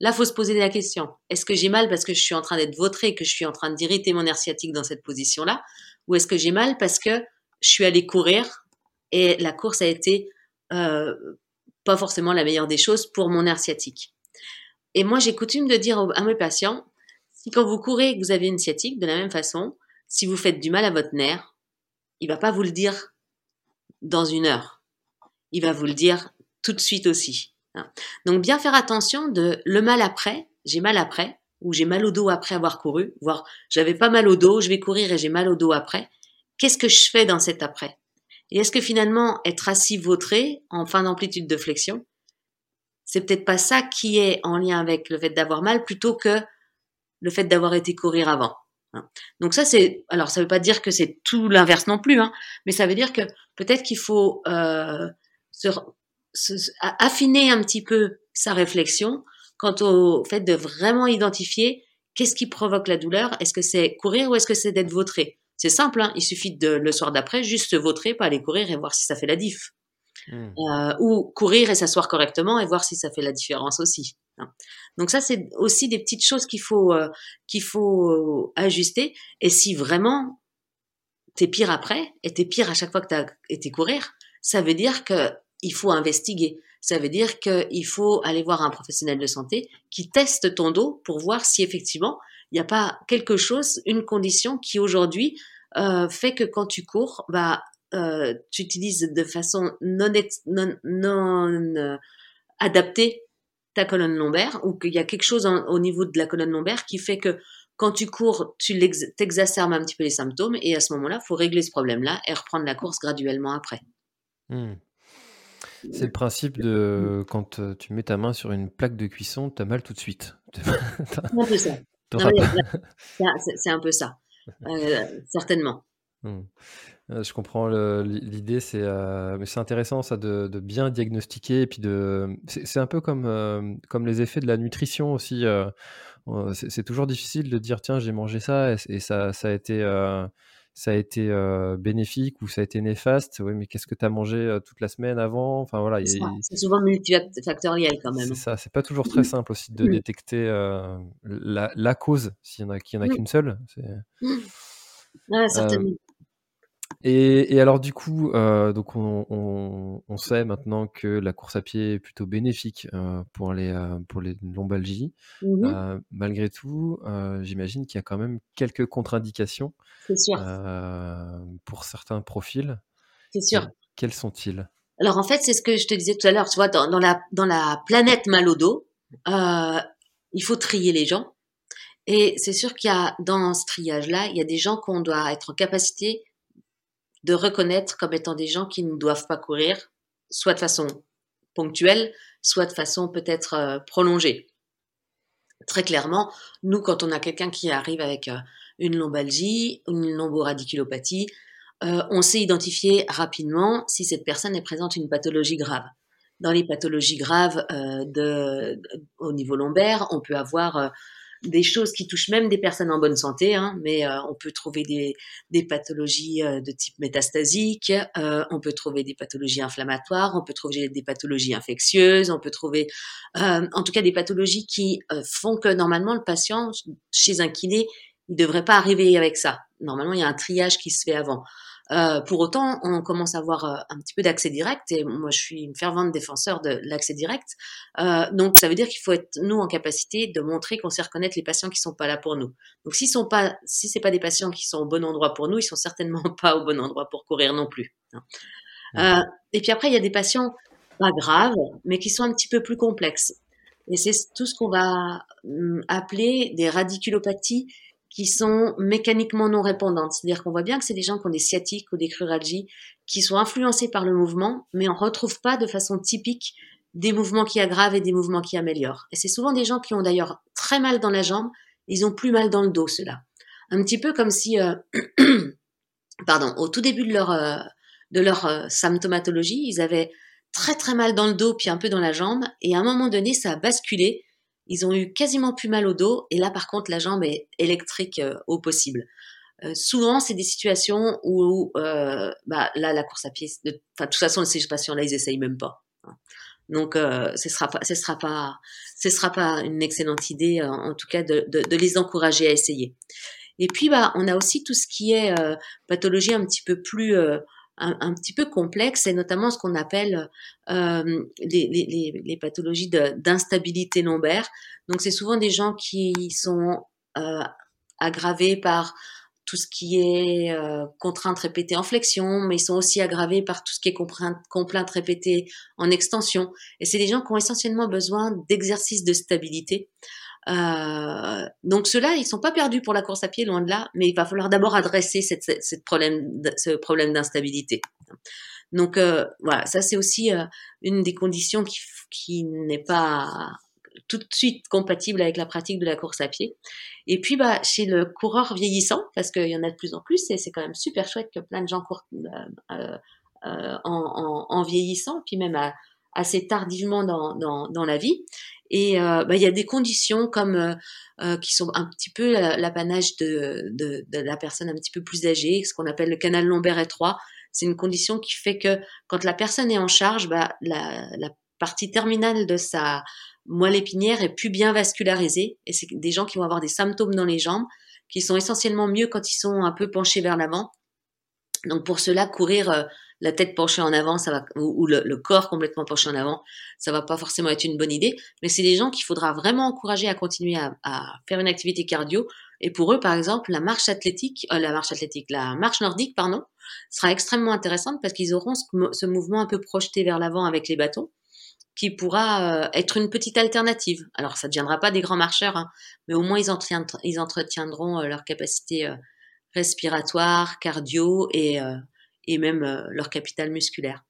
Là, faut se poser la question. Est-ce que j'ai mal parce que je suis en train d'être vautré, que je suis en train d'irriter mon nerf sciatique dans cette position-là? Ou est-ce que j'ai mal parce que je suis allée courir et la course a été euh, pas forcément la meilleure des choses pour mon nerf sciatique. Et moi, j'ai coutume de dire à mes patients, si quand vous courez vous avez une sciatique, de la même façon, si vous faites du mal à votre nerf, il va pas vous le dire dans une heure. Il va vous le dire tout de suite aussi. Hein. Donc bien faire attention de le mal après, j'ai mal après, ou j'ai mal au dos après avoir couru, voire j'avais pas mal au dos, je vais courir et j'ai mal au dos après. Qu'est-ce que je fais dans cet après? Et est-ce que finalement, être assis vautré en fin d'amplitude de flexion, c'est peut-être pas ça qui est en lien avec le fait d'avoir mal plutôt que le fait d'avoir été courir avant. Hein? Donc ça c'est alors ça veut pas dire que c'est tout l'inverse non plus, hein, mais ça veut dire que peut-être qu'il faut euh, affiner un petit peu sa réflexion quant au fait de vraiment identifier qu'est-ce qui provoque la douleur? Est-ce que c'est courir ou est-ce que c'est d'être vautré? C'est simple, hein. il suffit de le soir d'après juste se vautrer, pas aller courir et voir si ça fait la diff. Hmm. Euh, ou courir et s'asseoir correctement et voir si ça fait la différence aussi. Hein. Donc ça, c'est aussi des petites choses qu'il faut euh, qu'il faut ajuster. Et si vraiment t'es pire après et t'es pire à chaque fois que t'as été courir, ça veut dire que il faut investiguer. Ça veut dire qu'il faut aller voir un professionnel de santé qui teste ton dos pour voir si effectivement il n'y a pas quelque chose, une condition qui aujourd'hui euh, fait que quand tu cours, bah, euh, tu utilises de façon non, non, non euh, adaptée ta colonne lombaire ou qu'il y a quelque chose au niveau de la colonne lombaire qui fait que quand tu cours, tu t'exacerbes un petit peu les symptômes et à ce moment-là, il faut régler ce problème-là et reprendre la course graduellement après. Hmm. C'est le principe de quand tu mets ta main sur une plaque de cuisson, tu as mal tout de suite. C'est un peu ça. Euh, certainement. Mmh. Euh, je comprends l'idée, c'est euh, mais c'est intéressant ça de, bien diagnostiquer et puis de c'est un peu comme euh, comme les effets de la nutrition aussi. c'est toujours difficile de dire tiens j'ai mangé ça et, ça ça a été ça a été bénéfique ou ça a été néfaste? Oui, mais qu'est-ce que tu as mangé toute la semaine avant? Enfin voilà, c'est souvent multifactoriel quand même. C'est ça, c'est pas toujours très simple aussi de détecter la, la, cause s'il y en a, qu'il y en a qu'une seule. Ouais, certainement. Et, alors du coup, euh, donc on, sait maintenant que la course à pied est plutôt bénéfique euh, pour les euh, pour les lombalgies. Mmh malgré tout, j'imagine qu'il y a quand même quelques contre-indications. pour certains profils. C'est sûr. quels sont-ils? Alors en fait, c'est ce que je te disais tout à l'heure. Tu vois, dans, la dans la planète mal au dos, il faut trier les gens. Et c'est sûr qu'il y a dans ce triage-là, il y a des gens qu'on doit être en capacité de reconnaître comme étant des gens qui ne doivent pas courir, soit de façon ponctuelle, soit de façon peut-être euh, prolongée. Très clairement, nous, quand on a quelqu'un qui arrive avec euh, une lombalgie, une lomboradiculopathie, euh, on sait identifier rapidement si cette personne est présente une pathologie grave. Dans les pathologies graves de, au niveau lombaire, on peut avoir des choses qui touchent même des personnes en bonne santé, hein, mais euh, on peut trouver des, pathologies euh, de type métastasique, euh, on peut trouver des pathologies inflammatoires, on peut trouver des pathologies infectieuses, on peut trouver en tout cas des pathologies qui font que normalement le patient chez un kiné, il devrait pas arriver avec ça. Normalement, il y a un triage qui se fait avant. Euh, pour autant, on commence à avoir euh, un petit peu d'accès direct et moi je suis une fervente défenseur de l'accès direct. Euh, donc ça veut dire qu'il faut être nous en capacité de montrer qu'on sait reconnaître les patients qui sont pas là pour nous. Donc s'ils sont pas, si c'est pas des patients qui sont au bon endroit pour nous, ils sont certainement pas au bon endroit pour courir non plus. Hein. Euh, et puis après il y a des patients pas graves, mais qui sont un petit peu plus complexes. Et c'est tout ce qu'on va hum, appeler des radiculopathies qui sont mécaniquement non répondantes. C'est-à-dire qu'on voit bien que c'est des gens qui ont des sciatiques ou des cruralgies, qui sont influencés par le mouvement, mais on retrouve pas de façon typique des mouvements qui aggravent et des mouvements qui améliorent. Et c'est souvent des gens qui ont d'ailleurs très mal dans la jambe, ils ont plus mal dans le dos, ceux-là. Un petit peu comme si, euh, pardon, au tout début de leur, euh, de leur euh, symptomatologie, ils avaient très très mal dans le dos puis un peu dans la jambe, et à un moment donné, ça a basculé, ils ont eu quasiment plus mal au dos et là par contre la jambe est électrique euh, au possible. Euh, souvent c'est des situations où euh, bah, là la course à pied, de, de toute façon ces patients-là ils essayent même pas. Hein. Donc ce sera pas, ce sera pas, ce sera pas une excellente idée en tout cas de, de, de, les encourager à essayer. Et puis bah on a aussi tout ce qui est pathologie un petit peu plus un, petit peu complexe, et notamment ce qu'on appelle euh, les, les, les, pathologies d'instabilité lombaire. Donc c'est souvent des gens qui sont euh, aggravés par tout ce qui est euh, contrainte répétée en flexion, mais ils sont aussi aggravés par tout ce qui est complainte, complainte répétée en extension. Et c'est des gens qui ont essentiellement besoin d'exercices de stabilité. Euh, donc ceux-là, ils sont pas perdus pour la course à pied, loin de là, mais il va falloir d'abord adresser cette, problème, ce problème d'instabilité. Donc euh, voilà, ça c'est aussi euh, une des conditions qui, qui n'est pas tout de suite compatible avec la pratique de la course à pied. Et puis bah chez le coureur vieillissant, parce qu'il y en a de plus en plus, et c'est quand même super chouette que plein de gens courent euh, en, en, en, vieillissant, puis même à, assez tardivement dans, dans, dans la vie. Et euh, bah, il y a des conditions comme euh, euh, qui sont un petit peu l'apanage de, de, de, la personne un petit peu plus âgée, ce qu'on appelle le canal lombaire étroit. C'est une condition qui fait que quand la personne est en charge, bah, la, la partie terminale de sa moelle épinière est plus bien vascularisée. Et c'est des gens qui vont avoir des symptômes dans les jambes, qui sont essentiellement mieux quand ils sont un peu penchés vers l'avant. Donc pour cela, courir la tête penchée en avant, ça va, ou, le, corps complètement penché en avant, ça va pas forcément être une bonne idée. Mais c'est des gens qu'il faudra vraiment encourager à continuer à, faire une activité cardio. Et pour eux, par exemple, la marche athlétique, euh, la marche athlétique, la marche nordique, pardon, sera extrêmement intéressante parce qu'ils auront ce, mouvement un peu projeté vers l'avant avec les bâtons qui pourra euh, être une petite alternative. Alors, ça ne deviendra pas des grands marcheurs, hein, mais au moins ils, entretiendront euh, leur capacité respiratoire, cardio et, et même euh, leur capital musculaire.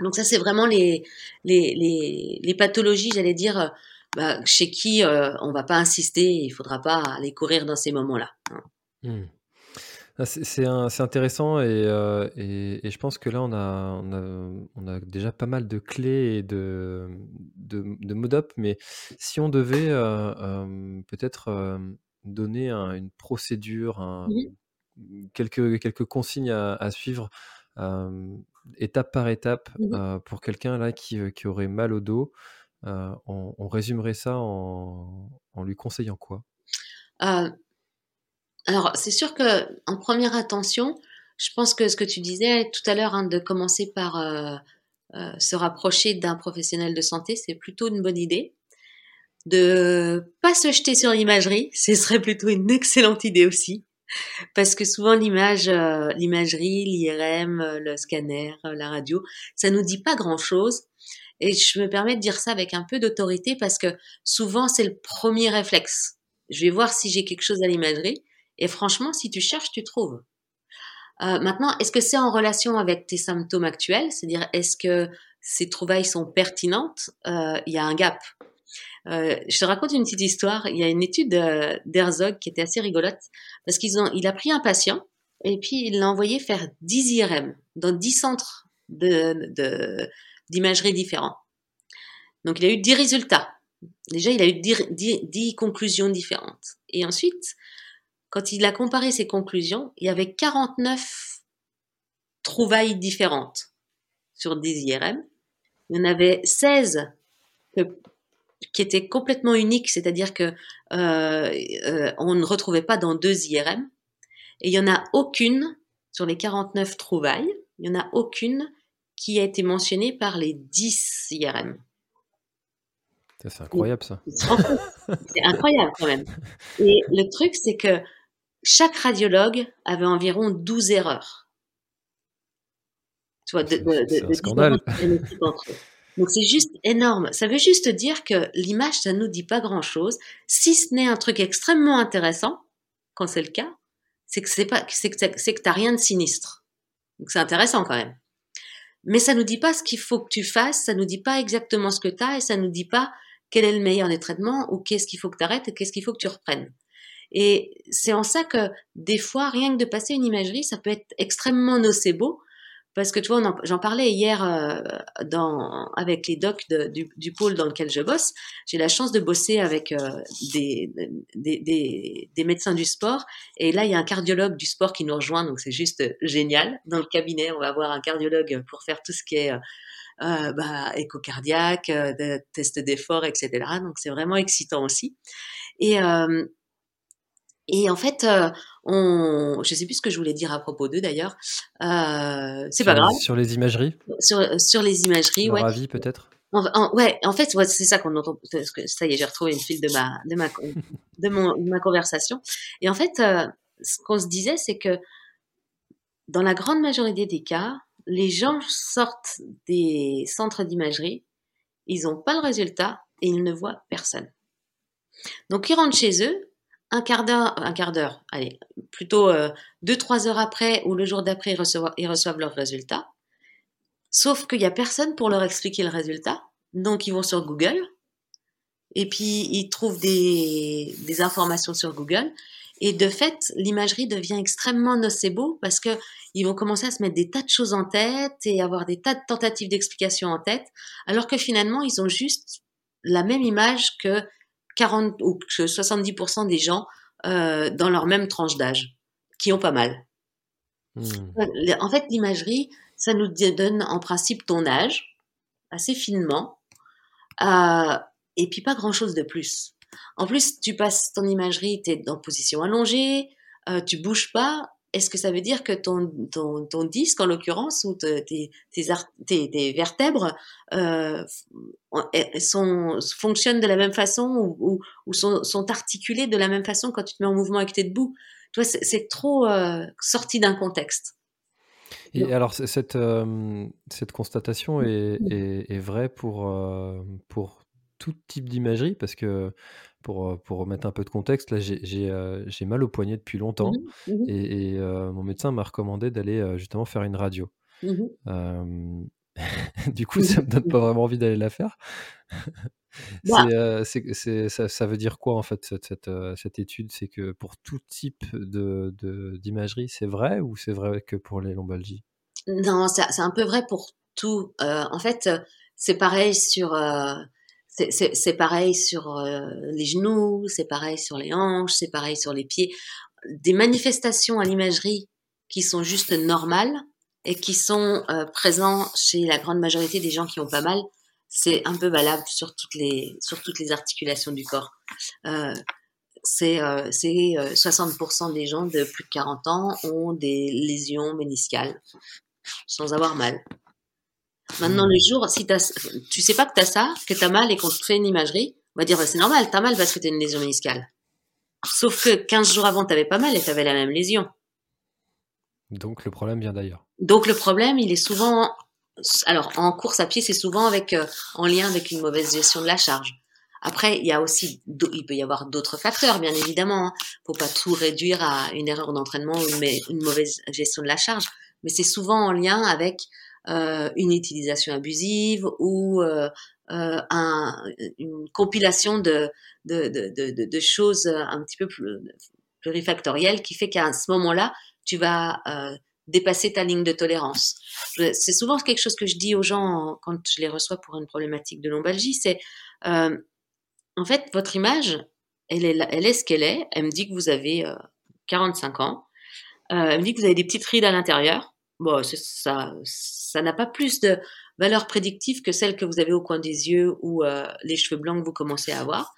Donc ça, c'est vraiment les, les, les, pathologies, j'allais dire, euh, bah, chez qui euh, on va pas insister, il faudra pas aller courir dans ces moments-là. Mmh. C'est intéressant euh, et, et, je pense que là, on a, on a, on a déjà pas mal de clés et de, de, de mode-up, mais si on devait euh, peut-être donner une procédure, quelques, quelques consignes à, suivre, étape par étape, mmh pour quelqu'un là qui, qui, aurait mal au dos, on, on, résumerait ça en, en lui conseillant quoi? Alors, c'est sûr que en première intention, je pense que ce que tu disais tout à l'heure, hein, de commencer par euh, euh, se rapprocher d'un professionnel de santé, c'est plutôt une bonne idée. De pas se jeter sur l'imagerie, ce serait plutôt une excellente idée aussi, parce que souvent l'image, euh, l'imagerie, l'IRM, le scanner, la radio, ça nous dit pas grand chose. Et je me permets de dire ça avec un peu d'autorité parce que souvent c'est le premier réflexe. Je vais voir si j'ai quelque chose à l'imagerie. Et franchement, si tu cherches, tu trouves. Euh, maintenant, est-ce que c'est en relation avec tes symptômes actuels? C'est-à-dire, est-ce que ces trouvailles sont pertinentes? Euh, Il y a un gap. Euh, je te raconte une petite histoire. Il y a une étude d'Herzog qui était assez rigolote parce qu'ils ont, il a pris un patient et puis il l'a envoyé faire 10 IRM dans 10 centres de, d'imagerie différents. Donc, il a eu 10 résultats. Déjà, il a eu 10, 10 conclusions différentes. Et ensuite, quand il a comparé ses conclusions, il y avait 49 trouvailles différentes sur des IRM. Il y en avait 16 qui étaient complètement uniques, c'est-à-dire que euh, euh, on ne retrouvait pas dans deux IRM. Et il y en a aucune sur les 49 trouvailles, il y en a aucune qui a été mentionnée par les 10 IRM. C'est incroyable ça. C'est incroyable quand même. Et le truc, c'est que chaque radiologue avait environ 12 erreurs. Tu vois, de, de, de, scandale. Donc c'est juste énorme. Ça veut juste dire que l'image, ça nous dit pas grand-chose, si ce n'est un truc extrêmement intéressant, quand c'est le cas, c'est que c'est pas, c'est que t'as rien de sinistre. Donc c'est intéressant quand même. Mais ça nous dit pas ce qu'il faut que tu fasses, ça nous dit pas exactement ce que tu as et ça nous dit pas quel est le meilleur des traitements ou qu'est-ce qu'il faut que tu arrêtes et qu'est-ce qu'il faut que tu reprennes. Et c'est en ça que des fois, rien que de passer une imagerie, ça peut être extrêmement nocebo. Parce que tu vois, j'en parlais hier euh, dans, avec les docs du, du, pôle dans lequel je bosse. J'ai la chance de bosser avec euh, des, des, des, des, médecins du sport. Et là, il y a un cardiologue du sport qui nous rejoint, donc c'est juste génial. Dans le cabinet, on va avoir un cardiologue pour faire tout ce qui est euh, bah, échocardiaque, euh, test d'effort, etc. Donc c'est vraiment excitant aussi. Et, euh, et en fait, euh, on, je sais plus ce que je voulais dire à propos d'eux d'ailleurs. Euh, c'est pas grave. Sur les imageries? Sur, sur les imageries, ouais. avis peut-être? En, ouais, en fait, c'est ça qu'on entend. Parce que ça y est, j'ai retrouvé une file de ma de ma de, mon, ma conversation. Et en fait, euh, ce qu'on se disait, c'est que dans la grande majorité des cas, les gens sortent des centres d'imagerie, ils n'ont pas le résultat et ils ne voient personne. Donc ils rentrent chez eux, un quart d'heure, un quart d'heure, allez, plutôt euh, deux, trois heures après ou le jour d'après, ils reçoivent, ils reçoivent leurs résultats. Sauf qu'il n'y a personne pour leur expliquer le résultat. Donc, ils vont sur Google et puis ils trouvent des, des informations sur Google. Et de fait, l'imagerie devient extrêmement nocebo parce que ils vont commencer à se mettre des tas de choses en tête et avoir des tas de tentatives d'explication en tête, alors que finalement, ils ont juste la même image que 40 ou 70% des gens euh, dans leur même tranche d'âge, qui ont pas mal. Hmm. En fait, l'imagerie, ça nous donne en principe ton âge, assez finement, euh, et puis pas grand-chose de plus. En plus, tu passes ton imagerie, tu es en position allongée, euh, tu bouges pas, est-ce que ça veut dire que ton, disque, en l'occurrence, ou tes, vertèbres euh, fonctionnent de la même façon ou, sont, sont, articulées de la même façon quand tu te mets en mouvement et que tu es debout? Toi, c'est trop euh, sorti d'un contexte. Et alors, cette, euh, cette constatation est vraie pour, pour tout type d'imagerie? Parce que pour, pour remettre un peu de contexte, là, j'ai mal au poignet depuis longtemps mmh mmh et, mon médecin m'a recommandé d'aller justement faire une radio. Mmh du coup, ça me donne pas vraiment envie d'aller la faire. Bah. Euh, ça, veut dire quoi en fait cette, euh, étude? C'est que pour tout type d'imagerie, c'est vrai ou c'est vrai que pour les lombalgies Non, c'est un peu vrai pour tout. Euh, en fait, c'est pareil sur c'est pareil sur les genoux, c'est pareil sur les hanches, c'est pareil sur les pieds. Des manifestations à l'imagerie qui sont juste normales et qui sont présents chez la grande majorité des gens qui ont pas mal, c'est un peu valable sur toutes les, sur toutes les articulations du corps. Euh, c'est euh, 60% euh, des gens de plus de 40 ans ont des lésions méniscales sans avoir mal. Maintenant, le jour, si tu sais pas que tu as ça, que tu as mal et qu'on te fait une imagerie, on va dire bah, c'est normal, tu as mal parce que tu as une lésion méniscale. Sauf que 15 jours avant, tu pas mal et tu avais la même lésion. Donc le problème vient d'ailleurs. Donc le problème, il est souvent alors en course à pied, c'est souvent avec euh, en lien avec une mauvaise gestion de la charge. Après, il y a aussi, il peut y avoir d'autres facteurs, bien évidemment. Hein. Faut pas tout réduire à une erreur d'entraînement ou une, mauvaise gestion de la charge, mais c'est souvent en lien avec une utilisation abusive ou euh, euh un, une compilation de de, de, de, de, choses un petit peu plurifactorielles qui fait qu'à ce moment-là, tu vas euh, dépasser ta ligne de tolérance. C'est souvent quelque chose que je dis aux gens quand je les reçois pour une problématique de lombalgie, c'est euh, en fait votre image, elle est, elle est ce qu'elle est. Elle me dit que vous avez 45 euh, ans. Euh, elle me dit que vous avez des petites rides à l'intérieur. Bon, ça, ça n'a pas plus de valeur prédictive que celle que vous avez au coin des yeux ou euh, les cheveux blancs que vous commencez à avoir.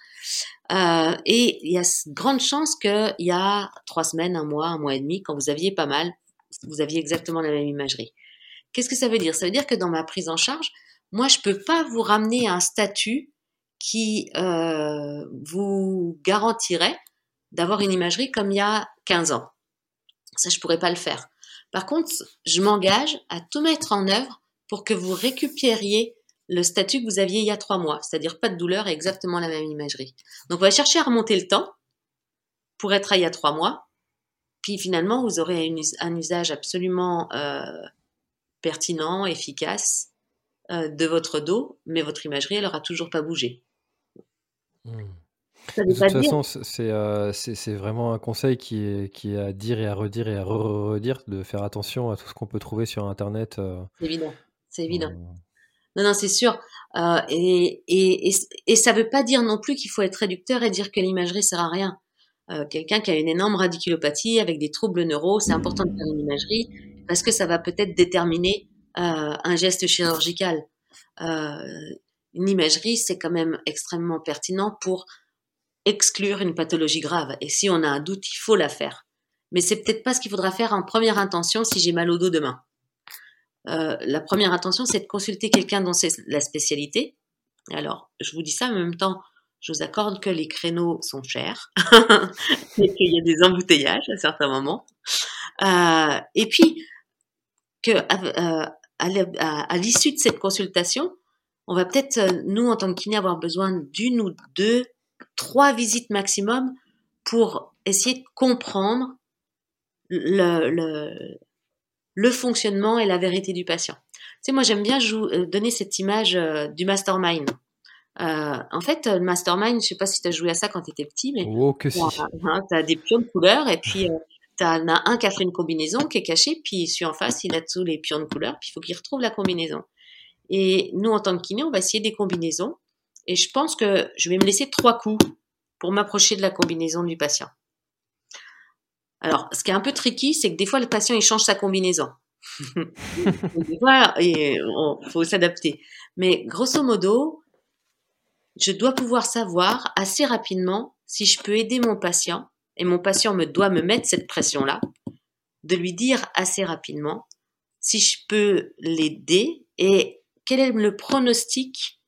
Euh, et il y a grande chance qu'il y a trois semaines, un mois, un mois et demi, quand vous aviez pas mal, vous aviez exactement la même imagerie. Qu'est-ce que ça veut dire? Ça veut dire que dans ma prise en charge, moi, je peux pas vous ramener un statut qui euh, vous garantirait d'avoir une imagerie comme il y a 15 ans. Ça, je pourrais pas le faire. Par contre, je m'engage à tout mettre en œuvre pour que vous récupériez le statut que vous aviez il y a trois mois, c'est-à-dire pas de douleur et exactement la même imagerie. Donc, on va chercher à remonter le temps pour être à il y a trois mois puis finalement, vous aurez un usage absolument euh, pertinent, efficace euh, de votre dos, mais votre imagerie, elle n'aura toujours pas bougé. De toute façon, euh, c'est vraiment un conseil qui est, qui est à dire et à redire et à redire, de faire attention à tout ce qu'on peut trouver sur Internet. C'est évident, c'est évident. Non, non, c'est sûr. et, et, et, ça ne veut pas dire non plus qu'il faut être réducteur et dire que l'imagerie sert à rien. Euh, quelqu'un qui a une énorme radiculopathie avec des troubles neuro, c'est important de faire une imagerie parce que ça va peut-être déterminer euh, un geste chirurgical. Euh, une imagerie, c'est quand même extrêmement pertinent pour exclure une pathologie grave. Et si on a un doute, il faut la faire. Mais c'est peut-être pas ce qu'il faudra faire en première intention si j'ai mal au dos demain. la première intention, c'est de consulter quelqu'un dont c'est la spécialité. Alors, je vous dis ça, en même temps, je vous accorde que les créneaux sont chers et qu'il y a des embouteillages à certains moments. Euh, et puis, que euh, à, l'issue de cette consultation, on va peut-être, euh, nous, en tant que kiné, avoir besoin d'une ou deux, trois visites maximum pour essayer de comprendre le, le, le fonctionnement et la vérité du patient. Tu sais, moi, j'aime bien donner cette image du mastermind. Euh, en fait, le mastermind, je sais pas si tu as joué à ça quand tu étais petit, mais oh, que si. tu as des pions de couleur et puis euh, tu as un qui a fait une combinaison qui est cachée, puis celui en face, il a tous les pions de couleur, puis il faut qu'il retrouve la combinaison. Et nous, en tant que kiné, on va essayer des combinaisons. Et je pense que je vais me laisser trois coups pour m'approcher de la combinaison du patient. Alors, ce qui est un peu tricky, c'est que des fois, le patient, il change sa combinaison. voilà, il faut s'adapter. Mais grosso modo, je dois pouvoir savoir assez rapidement si je peux aider mon patient, et mon patient me doit me mettre cette pression-là, de lui dire assez rapidement si je peux l'aider et quel est le pronostic,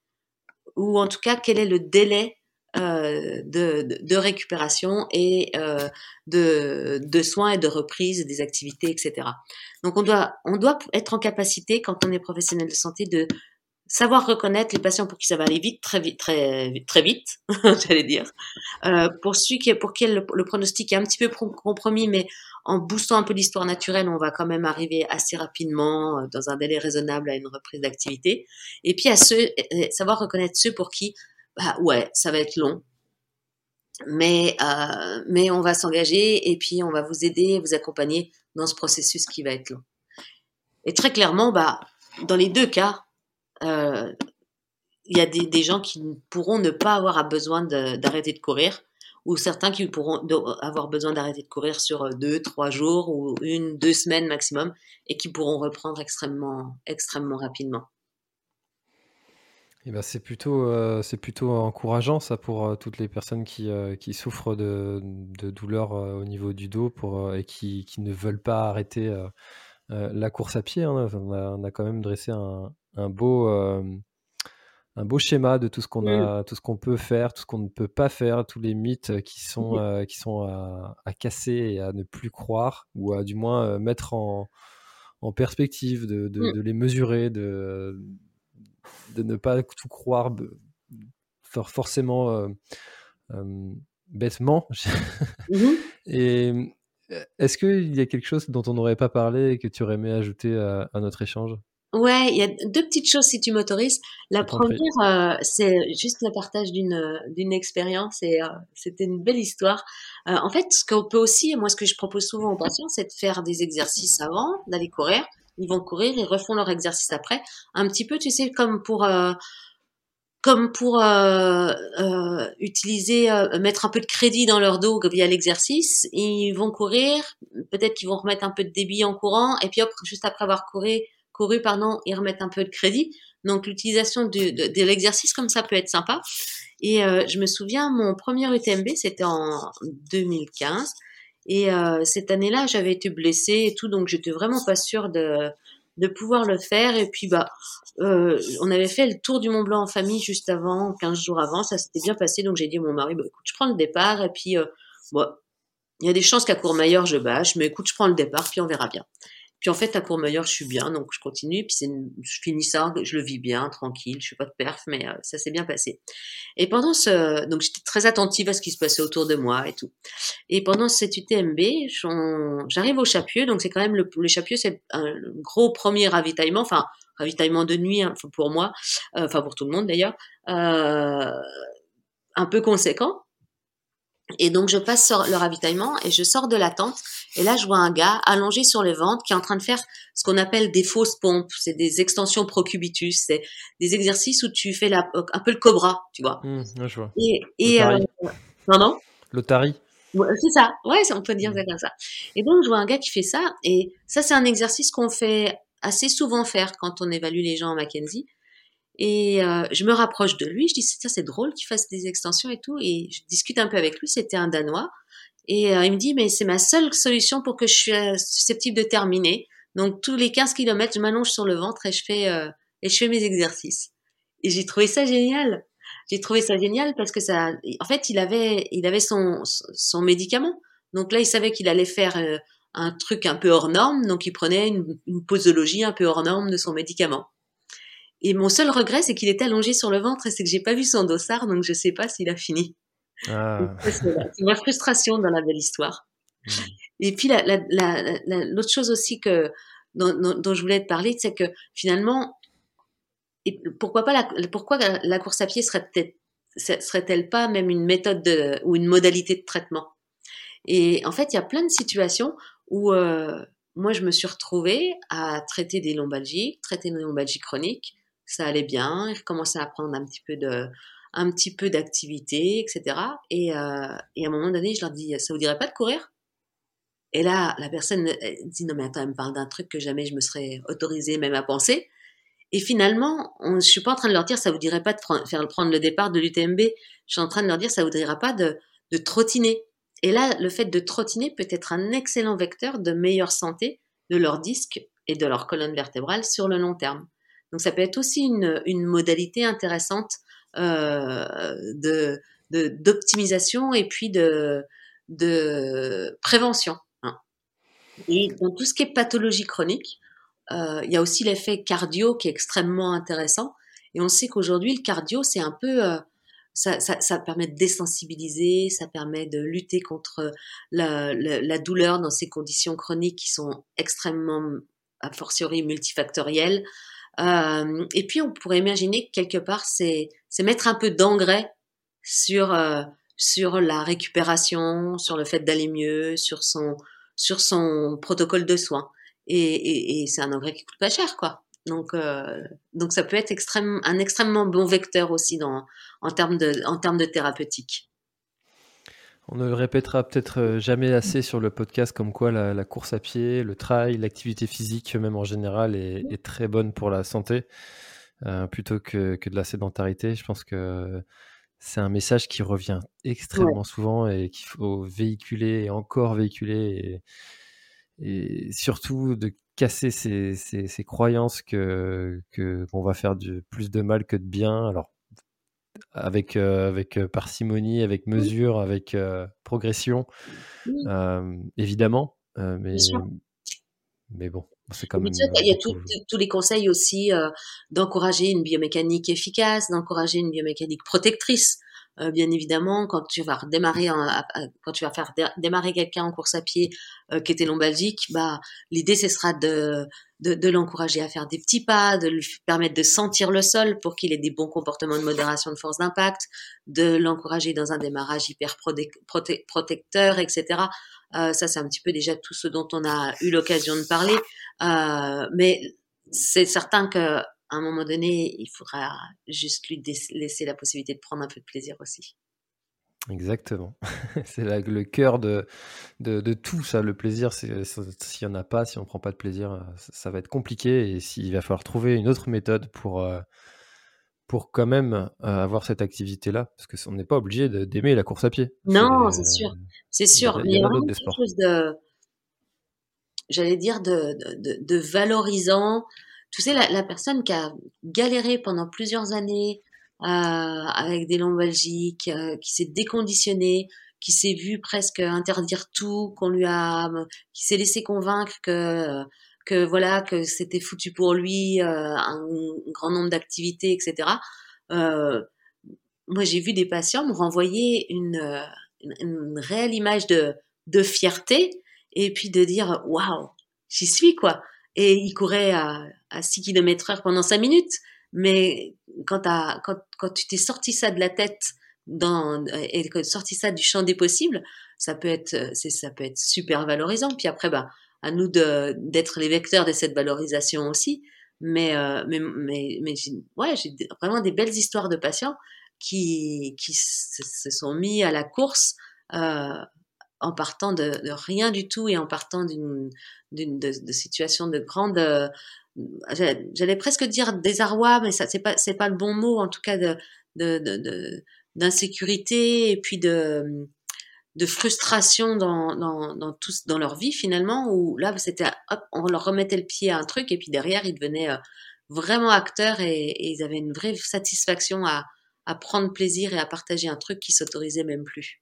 ou en tout cas quel est le délai euh, de, récupération et euh, de, de, soins et de reprise des activités, etc. Donc on doit, on doit être en capacité, quand on est professionnel de santé, de savoir reconnaître les patients pour qui ça va aller vite, très vite, très, très vite, j'allais dire. Euh, pour celui qui, pour qui le, pronostic est un petit peu compromis, mais en boostant un peu l'histoire naturelle, on va quand même arriver assez rapidement, euh, dans un délai raisonnable, à une reprise d'activité. Et puis à ceux, savoir reconnaître ceux pour qui bah ouais, ça va être long. Mais, euh, mais on va s'engager et puis on va vous aider, vous accompagner dans ce processus qui va être long. Et très clairement, bah, dans les deux cas, euh, il y a des, gens qui pourront ne pas avoir besoin d'arrêter de, courir ou certains qui pourront avoir besoin d'arrêter de courir sur deux, trois jours ou une, deux semaines maximum et qui pourront reprendre extrêmement, extrêmement rapidement. Eh ben c'est plutôt, euh, plutôt encourageant ça pour euh, toutes les personnes qui, euh, qui souffrent de, douleurs au niveau du dos et qui ne veulent pas arrêter la course à pied. Hein. On, a, on, a, quand même dressé un, un beau, un beau schéma de tout ce qu'on a, tout ce qu'on peut faire, tout ce qu'on ne peut pas faire, tous les mythes qui sont, qui sont à, à, casser et à ne plus croire ou à du moins mettre en, en perspective, de, de, de les mesurer, de de ne pas tout croire forcément euh, euh, bêtement. Mmh et euh, est-ce qu'il y a quelque chose dont on n'aurait pas parlé et que tu aurais aimé ajouter à, notre échange? Ouais, il y a deux petites choses si tu m'autorises. La première, c'est juste le partage d'une d'une expérience et c'était une belle histoire. en fait, ce qu'on peut aussi, moi, ce que je propose souvent aux patients, c'est de faire des exercices avant d'aller courir ils vont courir, ils refont leur exercice après. Un petit peu, tu sais, comme pour euh, comme pour euh, euh, utiliser, mettre un peu de crédit dans leur dos via l'exercice. Ils vont courir, peut-être qu'ils vont remettre un peu de débit en courant, et puis hop, juste après avoir couru, couru pardon, ils remettent un peu de crédit. Donc l'utilisation de, de, de l'exercice comme ça peut être sympa. Et je me souviens, mon premier UTMB, c'était en 2015. Et euh, cette année-là, j'avais été blessée et tout, donc j'étais vraiment pas sûre de, de pouvoir le faire. Et puis, bah, euh, on avait fait le tour du Mont Blanc en famille juste avant, 15 jours avant, ça s'était bien passé. Donc j'ai dit à mon mari, bah, écoute, je prends le départ. Et puis, euh, bon, il y a des chances qu'à Courmayeur, je bâche, mais écoute, je prends le départ, puis on verra bien. Puis en fait, à Courmayeur, je suis bien, donc je continue. Puis je finis ça, je le vis bien, tranquille. Je suis pas de perf, mais euh, ça s'est bien passé. Et pendant ce, donc j'étais très attentive à ce qui se passait autour de moi et tout. Et pendant cette UTMB, j'arrive au Chapieux, donc c'est quand même le, le Chapieux, c'est un gros premier ravitaillement, enfin ravitaillement de nuit hein, pour moi, euh, enfin pour tout le monde d'ailleurs, euh, un peu conséquent. Et donc je passe sur le ravitaillement et je sors de la tente et là je vois un gars allongé sur le ventre qui est en train de faire ce qu'on appelle des fausses pompes, c'est des extensions procubitus, c'est des exercices où tu fais la, un peu le cobra, tu vois. Mmh, je vois. Et, et euh, non L'otari. c'est ça, ouais, on peut dire mmh. comme ça. Et donc je vois un gars qui fait ça et ça c'est un exercice qu'on fait assez souvent faire quand on évalue les gens en Mackenzie. Et euh, je me rapproche de lui, je dis c'est drôle qu'il fasse des extensions et tout, et je discute un peu avec lui. C'était un Danois, et euh, il me dit mais c'est ma seule solution pour que je sois susceptible de terminer. Donc tous les 15 km, je m'allonge sur le ventre et je fais euh, et je fais mes exercices. Et j'ai trouvé ça génial. J'ai trouvé ça génial parce que ça, en fait, il avait il avait son son médicament. Donc là, il savait qu'il allait faire un truc un peu hors norme, donc il prenait une, une posologie un peu hors norme de son médicament. Et mon seul regret, c'est qu'il était allongé sur le ventre et c'est que j'ai pas vu son dossard, donc je sais pas s'il a fini. Ah. C'est ma frustration dans la belle histoire. Hmm. Et puis l'autre chose aussi que dont, je voulais te parler, c'est que finalement, et pourquoi pas la, pourquoi la course à pied serait serait-elle pas même une méthode de, ou une modalité de traitement? Et en fait, il y a plein de situations où euh, moi je me suis retrouvée à traiter des lombalgies, traiter des lombalgies chroniques, ça allait bien, ils recommençaient à prendre un petit peu de, un petit peu d'activité, etc. Et, euh, et, à un moment donné, je leur dis, ça vous dirait pas de courir? Et là, la personne dit, non mais attends, elle me parle d'un truc que jamais je me serais autorisée même à penser. Et finalement, on, je suis pas en train de leur dire, ça vous dirait pas de faire prendre le départ de l'UTMB. Je suis en train de leur dire, ça vous dirait pas de, de trottiner. Et là, le fait de trottiner peut être un excellent vecteur de meilleure santé de leur disque et de leur colonne vertébrale sur le long terme. Donc ça peut être aussi une, une modalité intéressante euh, de d'optimisation et puis de, de prévention. Hein. Et dans tout ce qui est pathologie chronique, euh, il y a aussi l'effet cardio qui est extrêmement intéressant. Et on sait qu'aujourd'hui, le cardio, c'est un peu... Euh, ça, ça, ça, permet de désensibiliser, ça permet de lutter contre la, la, douleur dans ces conditions chroniques qui sont extrêmement, a fortiori, multifactorielles. Euh, et puis on pourrait imaginer que quelque part c'est c'est mettre un peu d'engrais sur euh, sur la récupération, sur le fait d'aller mieux, sur son sur son protocole de soins. Et, et, et c'est un engrais qui coûte pas cher, quoi. Donc, euh, donc ça peut être extrême, un extrêmement bon vecteur aussi dans, en, termes de, en termes de thérapeutique. On ne le répétera peut-être euh, jamais assez sur le podcast comme quoi la, course à pied, le trail, l'activité physique même en général est, très bonne pour la santé euh, plutôt que, que, de la sédentarité. Je pense que c'est un message qui revient extrêmement souvent et qu'il faut véhiculer et encore véhiculer et, et surtout de casser ces, ces, croyances que qu'on va faire du, plus de mal que de bien. Alors avec euh, avec euh, parcimonie, avec mesure, avec euh, progression, évidemment. mais mais bon, c'est quand même. Il y a tous les conseils aussi d'encourager une biomécanique efficace, d'encourager une biomécanique protectrice. Euh, bien évidemment, quand tu vas redémarrer, quand tu vas faire démarrer quelqu'un en course à pied euh, qui était lombalgique, bah l'idée ce sera de de, l'encourager à faire des petits pas, de lui permettre de sentir le sol pour qu'il ait des bons comportements de modération de force d'impact, de l'encourager dans un démarrage hyper protecteur, etc. Euh, ça, c'est un petit peu déjà tout ce dont on a eu l'occasion de parler. Euh, mais c'est certain que à un moment donné, il faudra juste lui laisser la possibilité de prendre un peu de plaisir aussi. Exactement. c'est le cœur de, de, tout ça. Le plaisir, s'il n'y en a pas, si on ne prend pas de plaisir, ça, va être compliqué. Et s'il va falloir trouver une autre méthode pour, euh, pour quand même euh, avoir cette activité-là, parce qu'on n'est pas obligé d'aimer la course à pied. Non, c'est sûr. C'est sûr. Il y a, vraiment quelque chose de, j'allais dire, de, de valorisant tu sais, la, personne qui a galéré pendant plusieurs années euh, avec des lombalgiques, euh, qui s'est déconditionnée, qui s'est vu presque interdire tout, qu'on lui a, qui s'est laissé convaincre que que voilà que c'était foutu pour lui, euh, un, grand nombre d'activités, etc. moi, j'ai vu des patients me renvoyer une, une, réelle image de de fierté et puis de dire waouh, j'y suis quoi et il courait à, à 6 km heure pendant 5 minutes. Mais quand, quand, quand tu t'es sorti ça de la tête dans, et que sorti ça du champ des possibles, ça peut être, ça peut être super valorisant. Puis après, bah, à nous d'être les vecteurs de cette valorisation aussi. Mais, euh, mais, mais, mais ouais, j'ai vraiment des belles histoires de patients qui, qui se, sont mis à la course euh, en partant de, de, rien du tout et en partant d'une, de, de situation de grande euh, j'allais presque dire désarroi mais ça c'est pas c'est pas le bon mot en tout cas de de d'insécurité et puis de de frustration dans dans dans dans leur vie finalement où là c'était hop on leur remettait le pied à un truc et puis derrière ils devenaient euh, vraiment acteurs et, et ils avaient une vraie satisfaction à à prendre plaisir et à partager un truc qui s'autorisait même plus.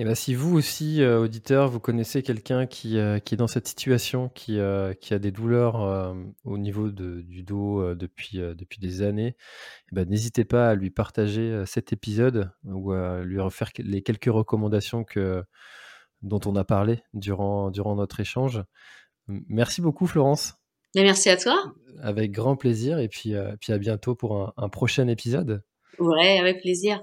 Et ben, si vous aussi, euh, auditeur, vous connaissez quelqu'un qui, euh, qui est dans cette situation, qui, euh, qui a des douleurs au niveau de, du dos depuis, depuis des années, eh ben, n'hésitez pas à lui partager cet épisode ou à lui refaire les quelques recommandations que, dont on a parlé durant, durant notre échange. Merci beaucoup, Florence. merci à toi. Avec grand plaisir et puis, puis à bientôt pour un, un prochain épisode. Ouais, avec plaisir.